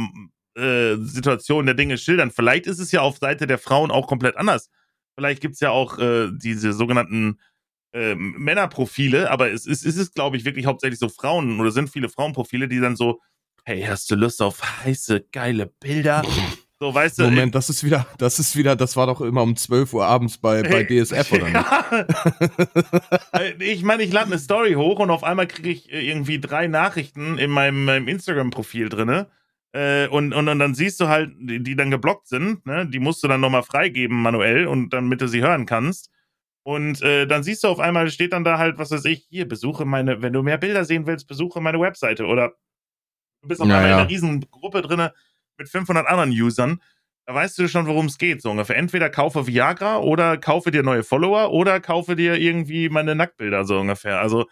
äh, Situation der Dinge schildern. Vielleicht ist es ja auf Seite der Frauen auch komplett anders. Vielleicht gibt es ja auch äh, diese sogenannten äh, Männerprofile, aber es ist, es ist, glaube ich, wirklich hauptsächlich so Frauen oder sind viele Frauenprofile, die dann so, hey, hast du Lust auf heiße, geile Bilder? So, weißt du, Moment, das ist wieder, das ist wieder, das war doch immer um 12 Uhr abends bei, bei DSF oder nicht? Ja. ich meine, ich lade eine Story hoch und auf einmal kriege ich äh, irgendwie drei Nachrichten in meinem, meinem Instagram-Profil drinne. Äh, und, und, und dann siehst du halt, die, die dann geblockt sind, ne? die musst du dann nochmal freigeben manuell und damit du sie hören kannst. Und äh, dann siehst du auf einmal, steht dann da halt, was weiß ich, hier, besuche meine, wenn du mehr Bilder sehen willst, besuche meine Webseite. Oder du bist auf Ja, einmal in einer riesen Gruppe drinne mit 500 anderen Usern. da weißt du schon, worum es geht, so ungefähr. Entweder kaufe Viagra oder kaufe dir neue Follower oder kaufe dir irgendwie meine Nacktbilder, so ungefähr. Also,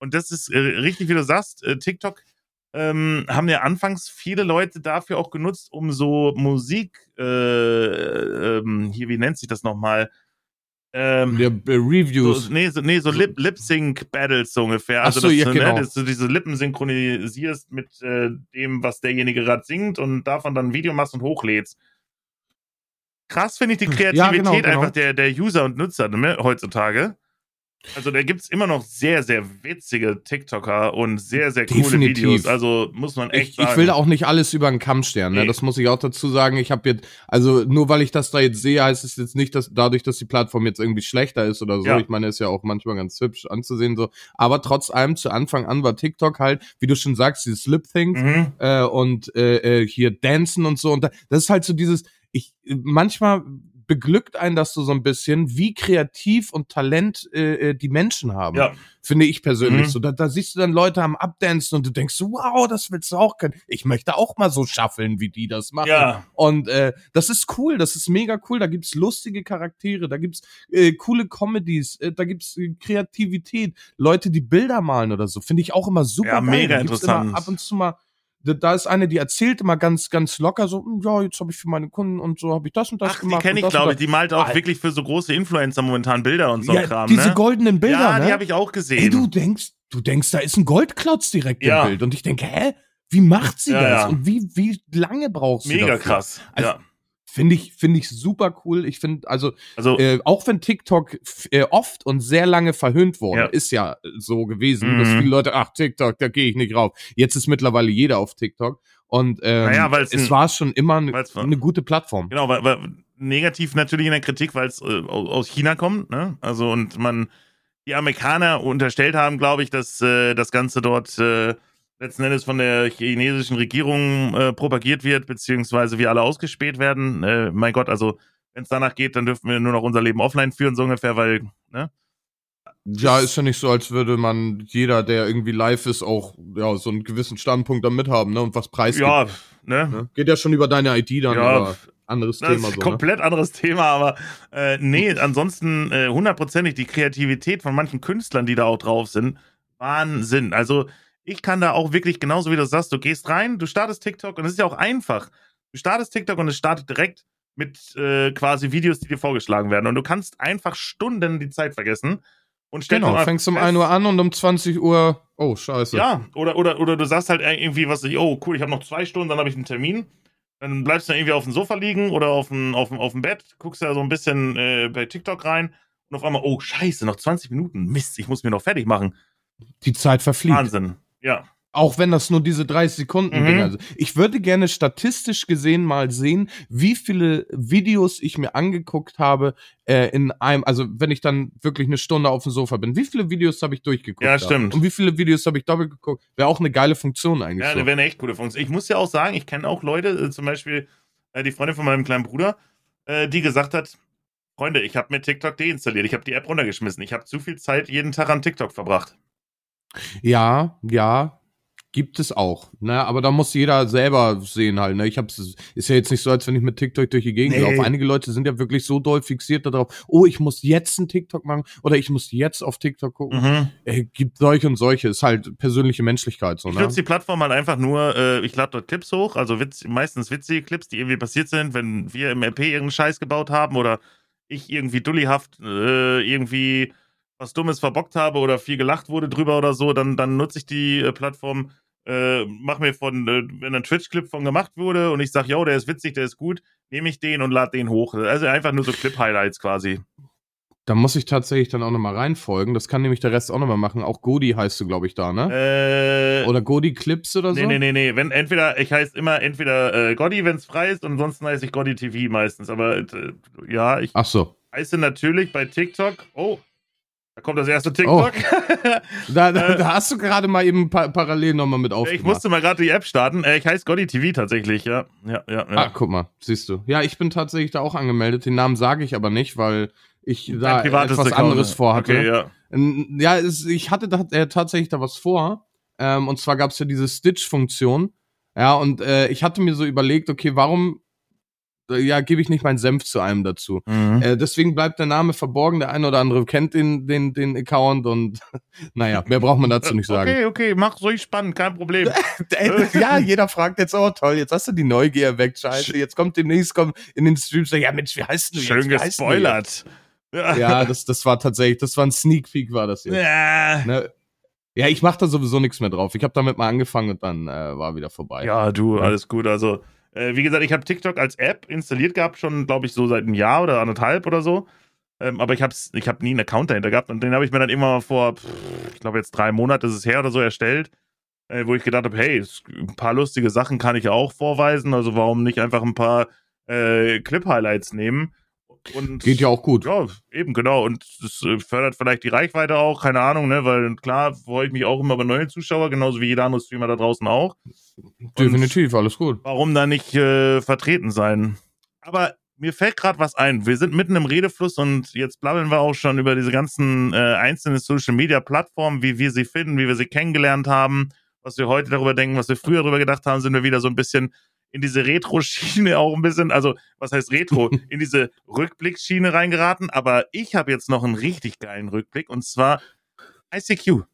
und das ist äh, richtig, wie du sagst, äh, TikTok ähm, haben ja anfangs viele Leute dafür auch genutzt, um so Musik, äh, ähm, hier, wie nennt sich das nochmal? Ähm, ja, Reviews. So, nee, so, nee, so Lip, Lip-Sync-Battles so ungefähr. Also, so, dass, ja, du, genau. ne, dass du diese Lippen synchronisierst mit äh, dem, was derjenige gerade singt und davon dann ein Video machst und hochlädst. Krass finde ich die Kreativität Ja, genau, genau. einfach der, der User und Nutzer ne, heutzutage. Also da gibt es immer noch sehr, sehr witzige TikToker und sehr, sehr coole Definitiv. Videos. Also muss man echt Ich, sagen. ich will da auch nicht alles über den Kamm stellen, ne? Nee. Das muss ich auch dazu sagen. Ich habe jetzt, also nur weil ich das da jetzt sehe, heißt es jetzt nicht, dass dadurch, dass die Plattform jetzt irgendwie schlechter ist oder so. Ja. Ich meine, ist ja auch manchmal ganz hübsch anzusehen so. Aber trotz allem zu Anfang an war TikTok halt, wie du schon sagst, dieses Lip Thing Mhm. äh, und äh, äh, hier Dancen und so. Und da, das ist halt so dieses, ich manchmal beglückt einen das so so ein bisschen, wie kreativ und Talent äh, äh, die Menschen haben. Ja, Finde ich persönlich Mhm. so. Da, da siehst du dann Leute am Abdancen und du denkst so, wow, das willst du auch können. Ich möchte auch mal so schaffeln, wie die das machen. ja. Und äh, das ist cool, das ist mega cool. Da gibt's lustige Charaktere, da gibt's äh, coole Comedies, äh, da gibt's äh, Kreativität, Leute, die Bilder malen oder so. Finde ich auch immer super Ja, geil. mega interessant. Ab und zu mal. Da, ist eine, die erzählt immer ganz, ganz locker so, "Hm, ja, jetzt habe ich für meine Kunden und so habe ich das und das Ach, die gemacht. kenne und ich, glaube ich. das." Die malt auch Alter. wirklich für so große Influencer momentan Bilder und so ja, Kram, diese ne? goldenen Bilder, ja, ne? die habe ich auch gesehen. Ey, du denkst, du denkst, da ist ein Goldklotz direkt Ja. im Bild. Und ich denke, hä? Wie macht sie Ja, das? Und wie, wie lange braucht sie Mega dafür? krass. Also, ja. Finde ich, finde ich super cool. Ich finde, also, Also, äh, auch wenn TikTok äh, oft und sehr lange verhöhnt worden Ja. ist ja so gewesen, Mhm. dass viele Leute, ach, TikTok, da gehe ich nicht rauf. Jetzt ist mittlerweile jeder auf TikTok. Und ähm, Naja, es ein- war schon immer eine ne gute Plattform. Genau, weil, weil negativ natürlich in der Kritik, weil es äh, au- aus China kommt, ne? Also und man die Amerikaner unterstellt haben, glaube ich, dass äh, das Ganze dort äh, letzten Endes von der chinesischen Regierung äh, propagiert wird, beziehungsweise wir alle ausgespäht werden. Äh, mein Gott, also wenn es danach geht, dann dürfen wir nur noch unser Leben offline führen, so ungefähr, weil, ne? Ja, ist ja nicht so, als würde man jeder, der irgendwie live ist, auch ja so einen gewissen Standpunkt damit haben, ne? Und was preisgibt. Ja, ne? Ne? Geht ja schon über deine ID dann, Ja, anderes Das Thema ist so. Ne? komplett anderes Thema, aber äh, nee, ansonsten äh, hundertprozentig die Kreativität von manchen Künstlern, die da auch drauf sind, Wahnsinn. Also ich kann da auch wirklich genauso wie du sagst, du gehst rein, du startest TikTok und es ist ja auch einfach. Du startest TikTok und es startet direkt mit äh, quasi Videos, die dir vorgeschlagen werden und du kannst einfach Stunden die Zeit vergessen und stellst Genau, fängst um fest- 1 Uhr an und um 20 Uhr, oh, scheiße. ja, oder, oder, oder du sagst halt irgendwie was, oh cool, ich habe noch zwei Stunden, dann habe ich einen Termin. Dann bleibst du irgendwie auf dem Sofa liegen oder auf dem, auf dem, auf dem Bett, guckst da so ein bisschen äh, bei TikTok rein und auf einmal, oh scheiße, noch 20 Minuten, Mist, ich muss mir noch fertig machen. Die Zeit verfliegt. Wahnsinn. Ja. Auch wenn das nur diese 30 Sekunden Mhm. Sind. Ich würde gerne statistisch gesehen mal sehen, wie viele Videos ich mir angeguckt habe äh, in einem, also wenn ich dann wirklich eine Stunde auf dem Sofa bin. Wie viele Videos habe ich durchgeguckt? Ja, da? stimmt. Und wie viele Videos habe ich doppelt geguckt? Wäre auch eine geile Funktion eigentlich. Ja, so. das wäre eine echt coole Funktion. Ich muss ja auch sagen, ich kenne auch Leute, äh, zum Beispiel äh, die Freundin von meinem kleinen Bruder, äh, die gesagt hat, Freunde, ich habe mir TikTok deinstalliert, ich habe die App runtergeschmissen, ich habe zu viel Zeit jeden Tag an TikTok verbracht. Ja, ja, gibt es auch. Ne? Aber da muss jeder selber sehen halt. Ne? Ich hab's, ist ja jetzt nicht so, als wenn ich mit TikTok durch die Gegend Nee. laufe. Einige Leute sind ja wirklich so doll fixiert darauf, oh, ich muss jetzt einen TikTok machen oder ich muss jetzt auf TikTok gucken. Mhm. Äh, gibt solche und solche. Ist halt persönliche Menschlichkeit so, Ich ne? nutze die Plattform halt einfach nur, äh, ich lade dort Clips hoch, also witz, meistens witzige Clips, die irgendwie passiert sind, wenn wir im RP irgendeinen Scheiß gebaut haben oder ich irgendwie dullihaft äh, irgendwie was Dummes verbockt habe oder viel gelacht wurde drüber oder so, dann, dann nutze ich die äh, Plattform, äh, mach mir von, äh, wenn ein Twitch-Clip von gemacht wurde und ich sage, yo, der ist witzig, der ist gut, nehme ich den und lade den hoch. Also einfach nur so Clip-Highlights quasi. Da muss ich tatsächlich dann auch nochmal reinfolgen. Das kann nämlich der Rest auch nochmal machen. Auch Godi heißt du, glaube ich, da, ne? Äh, Oder Godi Clips oder so? Nee, nee, nee, nee. Wenn entweder, ich heiße immer entweder äh, Gotti, wenn es frei ist, und ansonsten heiße ich Gotti TV meistens. Aber äh, ja, ich Ach so. heiße natürlich bei TikTok. Oh, da kommt das erste TikTok. Da, da, Äh, da hast du gerade mal eben pa parallel nochmal mit aufgemacht. ich musste mal gerade die App starten. Äh, ich heiße Gotti TV tatsächlich, ja. Ja, ja, ja. Ah, guck mal, siehst du. Ja, ich bin tatsächlich da auch angemeldet. Den Namen sage ich aber nicht, weil ich da etwas Account. anderes vorhatte. Okay, ja. Ja, es, ich hatte da, äh, tatsächlich da was vor. Ähm, und zwar gab es ja diese Stitch-Funktion. Ja, und äh, ich hatte mir so überlegt, okay, warum ja, gebe ich nicht meinen Senf zu einem dazu. Mhm. Äh, deswegen bleibt der Name verborgen. Der eine oder andere kennt den, den, den Account und naja, mehr braucht man dazu nicht sagen. Okay, okay, mach ruhig spannend, kein Problem. Ja, jeder fragt jetzt, oh toll, jetzt hast du die Neugier weg, scheiße. Jetzt kommt demnächst kommt in den Streams, so, ja Mensch, wie heißt du jetzt? Schön gespoilert. jetzt? Ja, das, das war tatsächlich, das war ein Sneak Peek, war das jetzt. Ja. Ne? Ja, ich mach da sowieso nichts mehr drauf. Ich habe damit mal angefangen und dann äh, war wieder vorbei. Ja, du, Ja. alles gut. Also, äh, wie gesagt, ich habe TikTok als App installiert gehabt, schon, glaube ich, so seit einem Jahr oder anderthalb oder so. Ähm, aber ich habe ich hab nie einen Account dahinter gehabt und den habe ich mir dann immer vor, ich glaube, jetzt drei Monate ist es her oder so erstellt, äh, wo ich gedacht habe, hey, ein paar lustige Sachen kann ich auch vorweisen, also warum nicht einfach ein paar äh, Clip-Highlights nehmen? Und Geht ja auch gut. Ja, eben, genau. Und das äh, fördert vielleicht die Reichweite auch, keine Ahnung, ne? Weil klar freue ich mich auch immer über neue Zuschauer, genauso wie jeder andere Streamer da draußen auch. Definitiv, alles gut. Warum da nicht äh, vertreten sein? Aber mir fällt gerade was ein. Wir sind mitten im Redefluss und jetzt blabbeln wir auch schon über diese ganzen äh, einzelnen Social Media Plattformen, wie wir sie finden, wie wir sie kennengelernt haben, was wir heute darüber denken, was wir früher darüber gedacht haben, sind wir wieder so ein bisschen in diese Retro-Schiene auch ein bisschen, also was heißt Retro, in diese Rückblicksschiene reingeraten. Aber ich habe jetzt noch einen richtig geilen Rückblick und zwar ICQ.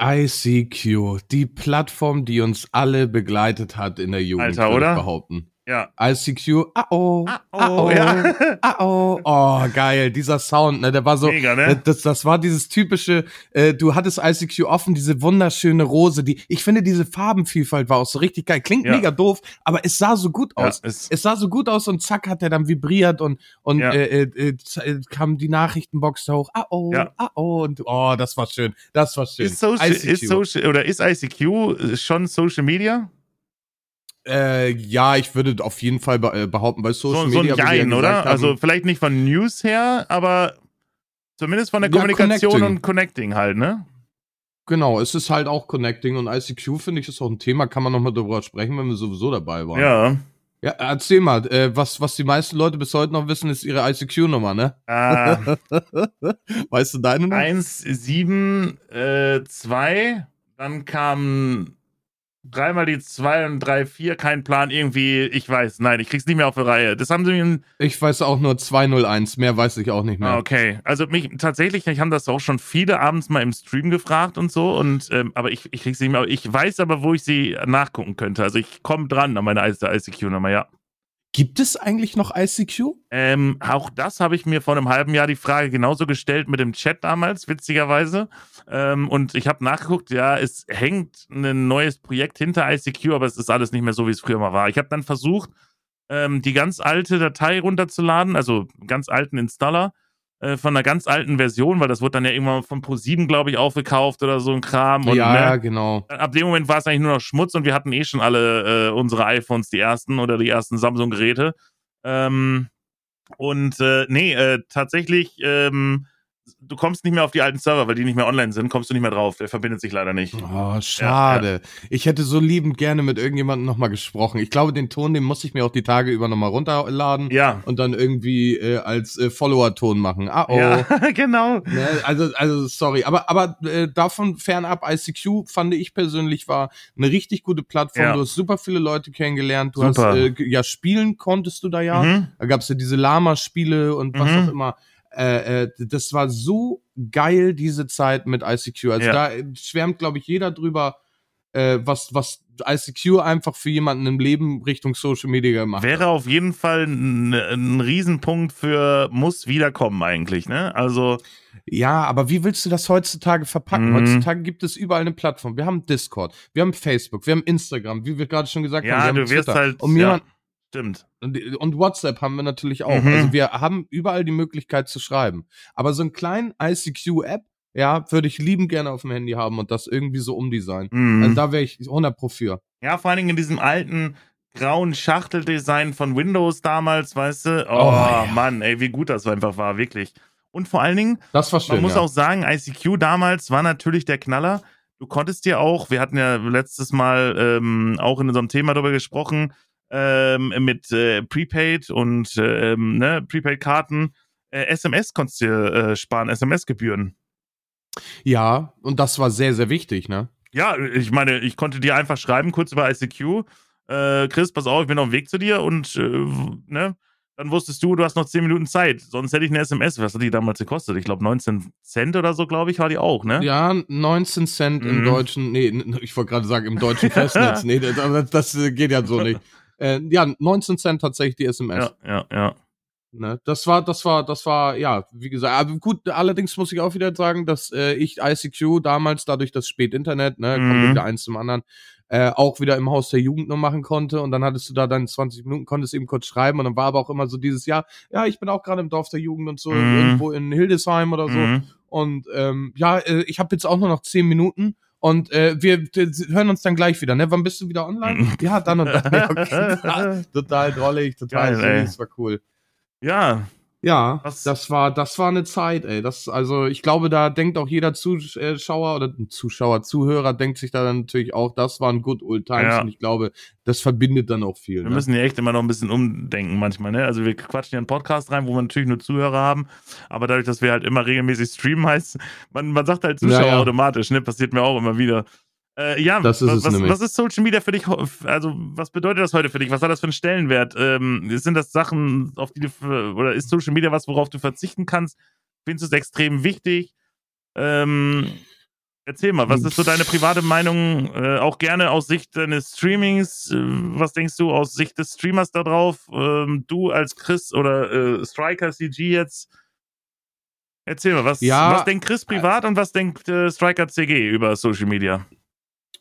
ICQ, die Plattform, die uns alle begleitet hat in der Jugend, Alter, oder? ich behaupten. Ja. ICQ, ah oh, Ah, ah oh, oh, ja. ah oh, oh, geil, dieser Sound, ne, der war so, Mega, ne? das, das war dieses typische, äh, du hattest ICQ offen, diese wunderschöne Rose, die, ich finde diese Farbenvielfalt war auch so richtig geil, klingt Ja. mega doof, aber es sah so gut Ja, aus. ist, Es sah so gut aus und zack hat er dann vibriert und und Ja. äh, äh, äh, äh, kam die Nachrichtenbox da hoch. Ah oh, Ja. ah oh und oh, das war schön. Das war schön. ist Social, ist Social oder ist ICQ schon Social Media? Äh, ja, ich würde auf jeden Fall äh, behaupten, bei Social so, so ein Media. wie wir Jein, ja oder? gesagt haben, Also vielleicht nicht von News her, aber zumindest von der Ja, Kommunikation Connecting. und Connecting halt, ne? genau, es ist halt auch Connecting und ICQ finde ich ist auch ein Thema, kann man nochmal darüber sprechen, wenn wir sowieso dabei waren. Ja. Ja, erzähl mal, äh, was, was die meisten Leute bis heute noch wissen, ist ihre ICQ-Nummer, ne? Äh, weißt du deine noch? 1, 7, äh, 2, dann kam dreimal die 2 und 3, 4, kein Plan, irgendwie, ich weiß, nein, ich krieg's nicht mehr auf die Reihe. Das haben sie mir Ich weiß auch nur 201, mehr weiß ich auch nicht mehr. Ah, okay. Also mich tatsächlich, ich haben das auch schon viele abends mal im Stream gefragt und so, und ähm, aber ich, ich krieg's nicht mehr. Ich weiß aber, wo ich sie nachgucken könnte. Also ich komme dran an meine ICQ-Nummer, ja. Gibt es eigentlich noch ICQ? Ähm, auch das habe ich mir vor einem halben Jahr die Frage genauso gestellt mit dem Chat damals, witzigerweise. Ähm, und ich habe nachgeguckt, ja, es hängt ein neues Projekt hinter ICQ, aber es ist alles nicht mehr so, wie es früher mal war. Ich habe dann versucht, ähm, die ganz alte Datei runterzuladen, also ganz alten Installer äh, von einer ganz alten Version, weil das wurde dann ja irgendwann von Pro7, glaube ich, aufgekauft oder so ein Kram. Und, ja, ne, ja, genau. ab dem Moment war es eigentlich nur noch Schmutz und wir hatten eh schon alle äh, unsere iPhones, die ersten oder die ersten Samsung-Geräte. Ähm, und äh, nee, äh, tatsächlich, ähm, du kommst nicht mehr auf die alten Server, weil die nicht mehr online sind, kommst du nicht mehr drauf. Der verbindet sich leider nicht. Oh, schade. Ich hätte so liebend gerne mit irgendjemandem nochmal gesprochen. Ich glaube, den Ton, den muss ich mir auch die Tage über nochmal runterladen Ja. und dann irgendwie äh, als äh, Follower-Ton machen. Ah, oh. Ja, genau. Ne, also, also sorry, aber aber äh, davon fernab ICQ fand ich persönlich war eine richtig gute Plattform. Ja. Du hast super viele Leute kennengelernt. Du Super. hast äh, ja spielen konntest du da ja. Mhm. Da gab's ja diese Lama-Spiele und was Mhm. auch immer. Äh, äh, das war so geil diese Zeit mit ICQ. Also Ja. da schwärmt glaube ich jeder drüber, äh, was was ICQ einfach für jemanden im Leben Richtung Social Media gemacht hat. Wäre auf jeden Fall ein, ein Riesenpunkt für muss wiederkommen eigentlich, ne? Also, Ja, aber wie willst du das heutzutage verpacken? Mhm. Heutzutage gibt es überall eine Plattform. Wir haben Discord, wir haben Facebook, wir haben Instagram, wie wir gerade schon gesagt haben. ja, haben du wirst Twitter. halt. Und, ja, jemand, stimmt. und, und WhatsApp haben wir natürlich auch. Mhm. Also wir haben überall die Möglichkeit zu schreiben. Aber so einen kleinen ICQ-App, ja, würde ich lieben gerne auf dem Handy haben und das irgendwie so umdesignen. Mhm. Also da wäre ich 100 pro für. Ja, vor allen Dingen in diesem alten grauen Schachteldesign von Windows damals, weißt du? Oh, Oh, ja. Mann, ey, wie gut das einfach war, wirklich. Und vor allen Dingen, Das war schön. man muss ja. auch sagen, ICQ damals war natürlich der Knaller. Du konntest dir auch, wir hatten ja letztes Mal ähm, auch in unserem Thema darüber gesprochen, ähm, mit äh, Prepaid und ähm, ne, Prepaid-Karten, äh, SMS konntest du äh, sparen, SMS-Gebühren. ja, und das war sehr, sehr wichtig, ne? Ja, ich meine, ich konnte dir einfach schreiben, kurz über ICQ. äh, Chris, pass auf, ich bin auf dem Weg zu dir und äh, ne, dann wusstest du, du hast noch 10 Minuten Zeit. Sonst hätte ich eine SMS. Was hat die damals gekostet? Ich glaube 19 Cent oder so, glaube ich, war die auch, ne? Ja, 19 Cent im Mhm. deutschen, nee, ich wollte gerade sagen, im deutschen Festnetz. Nee, das, das, äh, geht ja so nicht. Äh, ja, 19 Cent tatsächlich die SMS. Ja, ja, ja. Ne? Das war, das war, das war, ja, wie gesagt, aber gut, allerdings muss ich auch wieder sagen, dass äh, ich ICQ damals dadurch das Spätinternet, ne, Mhm. kommt wieder eins zum anderen, äh, auch wieder im Haus der Jugend nur machen konnte und dann hattest du da dann 20 Minuten, konntest eben kurz schreiben und dann war aber auch immer so dieses Jahr, ja, ich bin auch gerade im Dorf der Jugend und so, Mhm. irgendwo in Hildesheim oder so Mhm. und ähm, ja, äh, ich habe jetzt auch nur noch 10 Minuten und äh, wir hören uns dann gleich wieder, ne? Wann bist du wieder online? ja, dann und dann. Ja, okay. Total drollig, total Geil, süß, war cool. Ja, Ja, Was- das war, das war eine Zeit, ey. Das, also ich glaube, da denkt auch jeder Zuschauer oder Zuschauer, Zuhörer denkt sich da dann natürlich auch, das waren good old times Ja. und ich glaube, das verbindet dann auch viel. wir Ne? müssen hier echt immer noch ein bisschen umdenken manchmal, ne? Also wir quatschen hier einen Podcast rein, wo wir natürlich nur Zuhörer haben, aber dadurch, dass wir halt immer regelmäßig streamen, heißt, man, man sagt halt Zuschauer Ja, ja. automatisch, ne? Passiert mir auch immer wieder. Äh, ja, Das ist was, was, ist Social Media für dich? Also, was bedeutet das heute für dich? Was hat das für einen Stellenwert? Ähm, sind das Sachen, auf die du, oder ist Social Media was, worauf du verzichten kannst? Findest du es extrem wichtig? Ähm, erzähl mal, was ist so deine private Meinung, äh, auch gerne aus Sicht deines Streamings? Äh, was denkst du aus Sicht des Streamers da drauf? Ähm, du als Chris oder äh, Striker CG jetzt? Erzähl mal, was, Ja, was denkt Chris privat und was denkt äh, Striker CG über Social Media?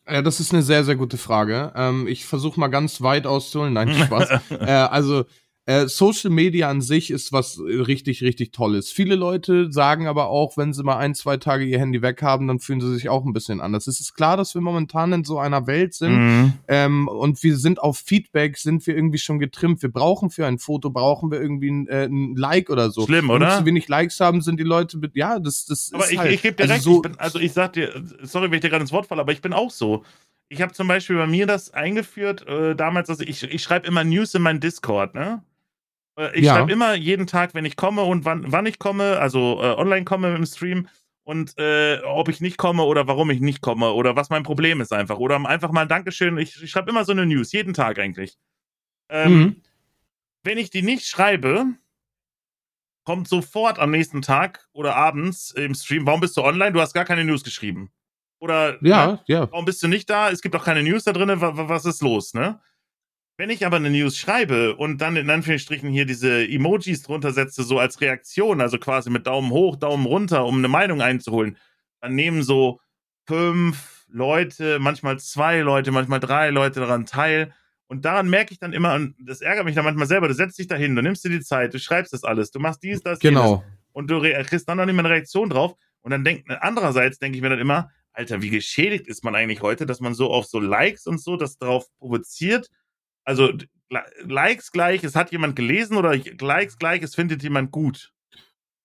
Ja, das ist eine sehr, sehr gute Frage. Ähm, ich versuche mal ganz weit auszuholen. Nein, Spaß. äh, also äh, Social Media an sich ist was äh, richtig, richtig Tolles. Viele Leute sagen aber auch, wenn sie mal ein, zwei Tage ihr Handy weg haben, dann fühlen sie sich auch ein bisschen anders. Es ist klar, dass wir momentan in so einer Welt sind, Mhm. ähm, und wir sind auf Feedback, sind wir irgendwie schon getrimmt. Wir brauchen für ein Foto, brauchen wir irgendwie ein, äh, ein Like oder so. Schlimm, Wenn wir oder? zu wenig Likes haben, sind die Leute, mit, ja, das, das Aber ist ich, halt. ich gebe dir also recht, so, ich bin, also ich sag dir, sorry, wenn ich dir gerade ins Wort falle, aber ich bin auch so. Ich habe zum Beispiel bei mir das eingeführt, äh, damals, also ich, ich schreibe immer News in meinen Discord, ne? Äh, Ich Ja. schreibe immer jeden Tag, wenn ich komme und wann, wann ich komme, also äh, online komme im Stream und äh, ob ich nicht komme oder warum ich nicht komme oder was mein Problem ist einfach. Oder einfach mal ein Dankeschön. Ich, ich schreibe immer so eine News, jeden Tag eigentlich. Ähm, Mhm. wenn ich die nicht schreibe, kommt sofort am nächsten Tag oder abends im Stream, warum bist du online? Du hast gar keine News geschrieben. Oder ne, ja, ja. warum bist du nicht da? Es gibt auch keine News da drin, wa- wa- was ist los, ne? Wenn ich aber eine News schreibe und dann in Anführungsstrichen hier diese Emojis drunter setze, so als Reaktion, also quasi mit Daumen hoch, Daumen runter, um eine Meinung einzuholen, dann nehmen so fünf Leute, manchmal zwei Leute, manchmal drei Leute daran teil. Und daran merke ich dann immer, und das ärgert mich dann manchmal selber, du setzt dich dahin, du nimmst dir die Zeit, du schreibst das alles, du machst dies, das, jenes Genau. und du kriegst dann noch nicht mehr eine Reaktion drauf. Und dann denkt, andererseits denke ich mir dann immer, Alter, wie geschädigt ist man eigentlich heute, dass man so auf so Likes und so das drauf provoziert. Also Likes gleich, es hat jemand gelesen oder Likes gleich, es findet jemand gut.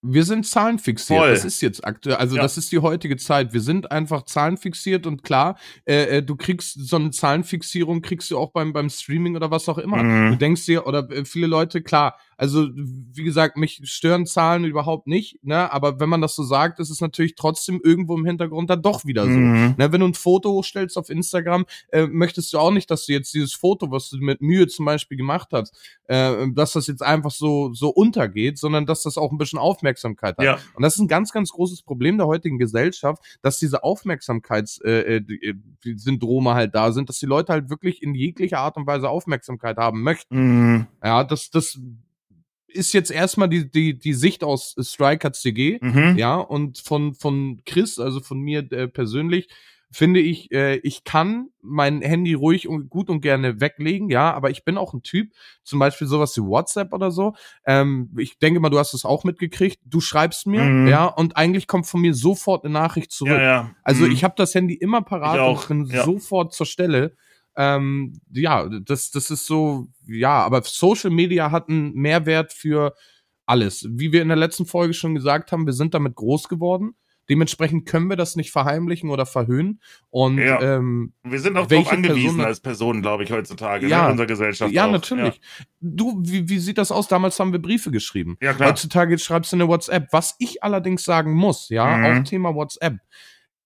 Wir sind zahlenfixiert. Voll. Das ist jetzt aktuell, also Ja. das ist die heutige Zeit. Wir sind einfach zahlenfixiert und klar, äh, äh, du kriegst so eine Zahlenfixierung, kriegst du auch beim, beim Streaming oder was auch immer. Mhm. Du denkst dir, oder äh, viele Leute, klar, also wie gesagt, mich stören Zahlen überhaupt nicht, ne? Aber wenn man das so sagt, ist es natürlich trotzdem irgendwo im Hintergrund dann doch wieder so. Mhm. Ne, wenn du ein Foto hochstellst auf Instagram, äh, möchtest du auch nicht, dass du jetzt dieses Foto, was du mit Mühe zum Beispiel gemacht hast, äh, dass das jetzt einfach so, so untergeht, sondern dass das auch ein bisschen Aufmerksamkeit hat. Ja. Und das ist ein ganz, ganz großes Problem der heutigen Gesellschaft, dass diese Aufmerksamkeitssyndrome äh, äh, Syndrome halt da sind, dass die Leute halt wirklich in jeglicher Art und Weise Aufmerksamkeit haben möchten. Mhm. Ja, das, das ist jetzt erstmal die, die, die Sicht aus Striker CG. Mhm. Ja, und von, von Chris, also von mir äh, persönlich, finde ich, äh, ich kann mein Handy ruhig und gut und gerne weglegen, ja, aber ich bin auch ein Typ, zum Beispiel sowas wie WhatsApp oder so. Ähm, ich denke mal, du hast es auch mitgekriegt. Du schreibst mir, Mhm. ja, und eigentlich kommt von mir sofort eine Nachricht zurück. Ja, ja. Also Mhm. ich habe das Handy immer parat und bin ja. sofort zur Stelle. Ähm, ja, das, das ist so, ja, aber Social Media hat einen Mehrwert für alles. Wie wir in der letzten Folge schon gesagt haben, wir sind damit groß geworden. Dementsprechend können wir das nicht verheimlichen oder verhöhnen. Und Ja. ähm, Wir sind auch darauf angewiesen Person- als Personen, glaube ich, heutzutage, Ja. ne, in unserer Gesellschaft. ja, auch. natürlich. Du, wie, wie sieht das aus? Damals haben wir Briefe geschrieben. Ja, ja klar. Heutzutage schreibst du eine WhatsApp. Was ich allerdings sagen muss, ja, Mhm. auch Thema WhatsApp.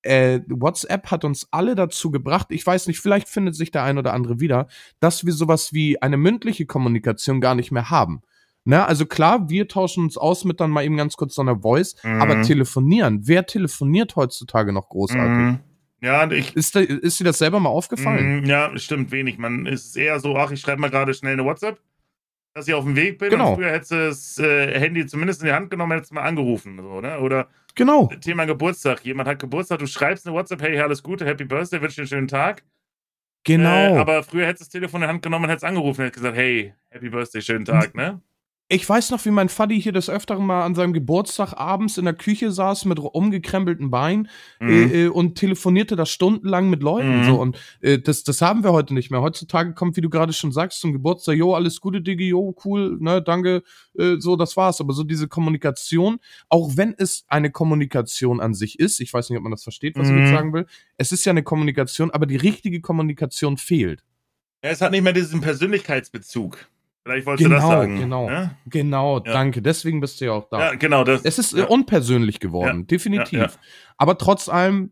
Äh, WhatsApp hat uns alle dazu gebracht, ich weiß nicht, vielleicht findet sich der ein oder andere wieder, dass wir sowas wie eine mündliche Kommunikation gar nicht mehr haben. Ne, also klar, wir tauschen uns aus mit dann mal eben ganz kurz so einer Voice, Mhm. aber telefonieren, wer telefoniert heutzutage noch großartig? Mhm. Ja, und ich. Ist, ist dir das selber mal aufgefallen? Mhm, ja, stimmt wenig. Man ist eher so, ach, ich schreibe mal gerade schnell eine WhatsApp, dass ich auf dem Weg bin. Genau. Und früher hättest du das äh, Handy zumindest in die Hand genommen, hättest du mal angerufen. So, ne? Oder Genau. Thema Geburtstag. Jemand hat Geburtstag, du schreibst eine WhatsApp, hey, alles Gute, Happy Birthday, wünsche dir einen schönen Tag. Genau. Äh, aber früher hättest du das Telefon in die Hand genommen und hättest angerufen und hättest gesagt, hey, Happy Birthday, schönen Tag, ne? Ich weiß noch, wie mein Vati hier des Öfteren mal an seinem Geburtstag abends in der Küche saß mit umgekrempelten Beinen Mhm. äh, äh, und telefonierte da stundenlang mit Leuten. Mhm. So. Und äh, das, das haben wir heute nicht mehr. Heutzutage kommt, wie du gerade schon sagst, zum Geburtstag, jo, alles Gute, Diggi, jo, cool, ne, danke, äh, so, das war's. Aber so diese Kommunikation, auch wenn es eine Kommunikation an sich ist, ich weiß nicht, ob man das versteht, was ich Mhm. jetzt sagen will, es ist ja eine Kommunikation, aber die richtige Kommunikation fehlt. Ja, es hat nicht mehr diesen Persönlichkeitsbezug. Vielleicht wolltest Genau, du das sagen. genau. Ne? Genau, Ja. danke. Deswegen bist du ja auch da. Ja, genau. Das, Es ist ja. unpersönlich geworden, definitiv. ja, ja. Aber trotz allem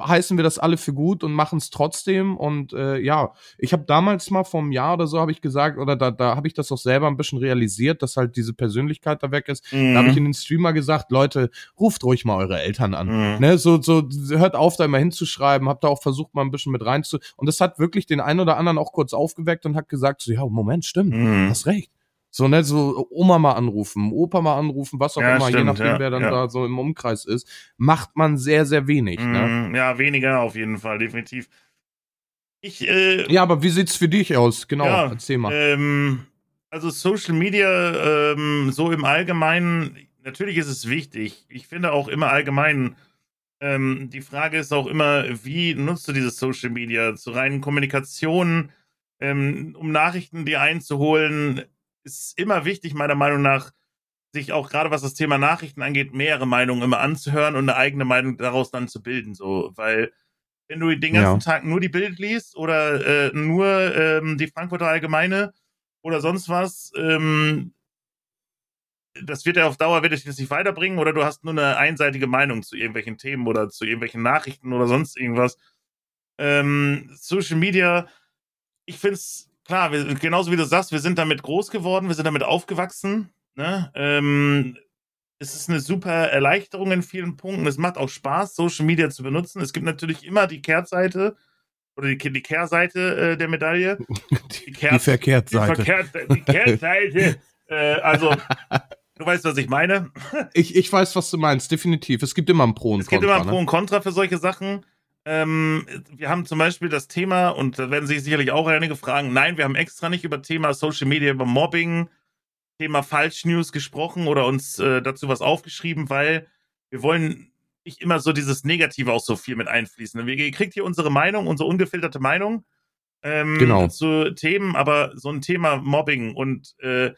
heißen wir das alle für gut und machen es trotzdem. Und äh, ja, ich habe damals mal vor einem Jahr oder so habe ich gesagt, oder da, da habe ich das auch selber ein bisschen realisiert, dass halt diese Persönlichkeit da weg ist. Mhm. Da habe ich in den Streamer gesagt, Leute, ruft ruhig mal eure Eltern an. Mhm. Ne, so, so, hört auf, da immer hinzuschreiben, hab da auch versucht, mal ein bisschen mit reinzu. Und das hat wirklich den einen oder anderen auch kurz aufgeweckt und hat gesagt, so, ja, Moment, stimmt, Mhm. hast recht. So, ne, so Oma mal anrufen, Opa mal anrufen, was auch Ja, immer, je stimmt, nachdem, ja, wer dann ja. da so im Umkreis ist, macht man sehr, sehr wenig. Ne? Mhm. Ja, weniger auf jeden Fall, definitiv. Ich, äh, Ja, aber wie sieht's für dich aus? Genau, Ja, erzähl mal. Ähm, also Social Media ähm, so im Allgemeinen, natürlich ist es wichtig. Ich finde auch immer allgemein, ähm, die Frage ist auch immer, wie nutzt du dieses Social Media zur reinen Kommunikation, ähm, um Nachrichten dir einzuholen, ist immer wichtig, meiner Meinung nach, sich auch gerade was das Thema Nachrichten angeht, mehrere Meinungen immer anzuhören und eine eigene Meinung daraus dann zu bilden. So, weil wenn du den ganzen Ja. Tag nur die Bild liest oder äh, nur ähm, die Frankfurter Allgemeine oder sonst was, ähm, das wird ja auf Dauer wird dich das nicht weiterbringen oder du hast nur eine einseitige Meinung zu irgendwelchen Themen oder zu irgendwelchen Nachrichten oder sonst irgendwas. Ähm, Social Media, ich finde es klar, wir, genauso wie du sagst, wir sind damit groß geworden, wir sind damit aufgewachsen. Ne? Ähm, es ist eine super Erleichterung in vielen Punkten. Es macht auch Spaß, Social Media zu benutzen. Es gibt natürlich immer die Kehrseite oder die, die Kehrseite äh, der Medaille. Die, Kehr- die Verkehrtseite. Die, Verkehr, die Kehrseite. äh, also, du weißt, was ich meine. Ich, ich weiß, was du meinst, definitiv. Es gibt immer ein Pro und Es gibt Contra. immer Pro ne? und Contra für solche Sachen. Ähm, wir haben zum Beispiel das Thema, und da werden sich sicherlich auch einige fragen, nein, wir haben extra nicht über Thema Social Media, über Mobbing, Thema Falschnews gesprochen oder uns äh, dazu was aufgeschrieben, weil wir wollen nicht immer so dieses Negative auch so viel mit einfließen. Wir- Ihr kriegt hier unsere Meinung, unsere ungefilterte Meinung ähm, Genau. zu Themen, aber so ein Thema Mobbing und äh,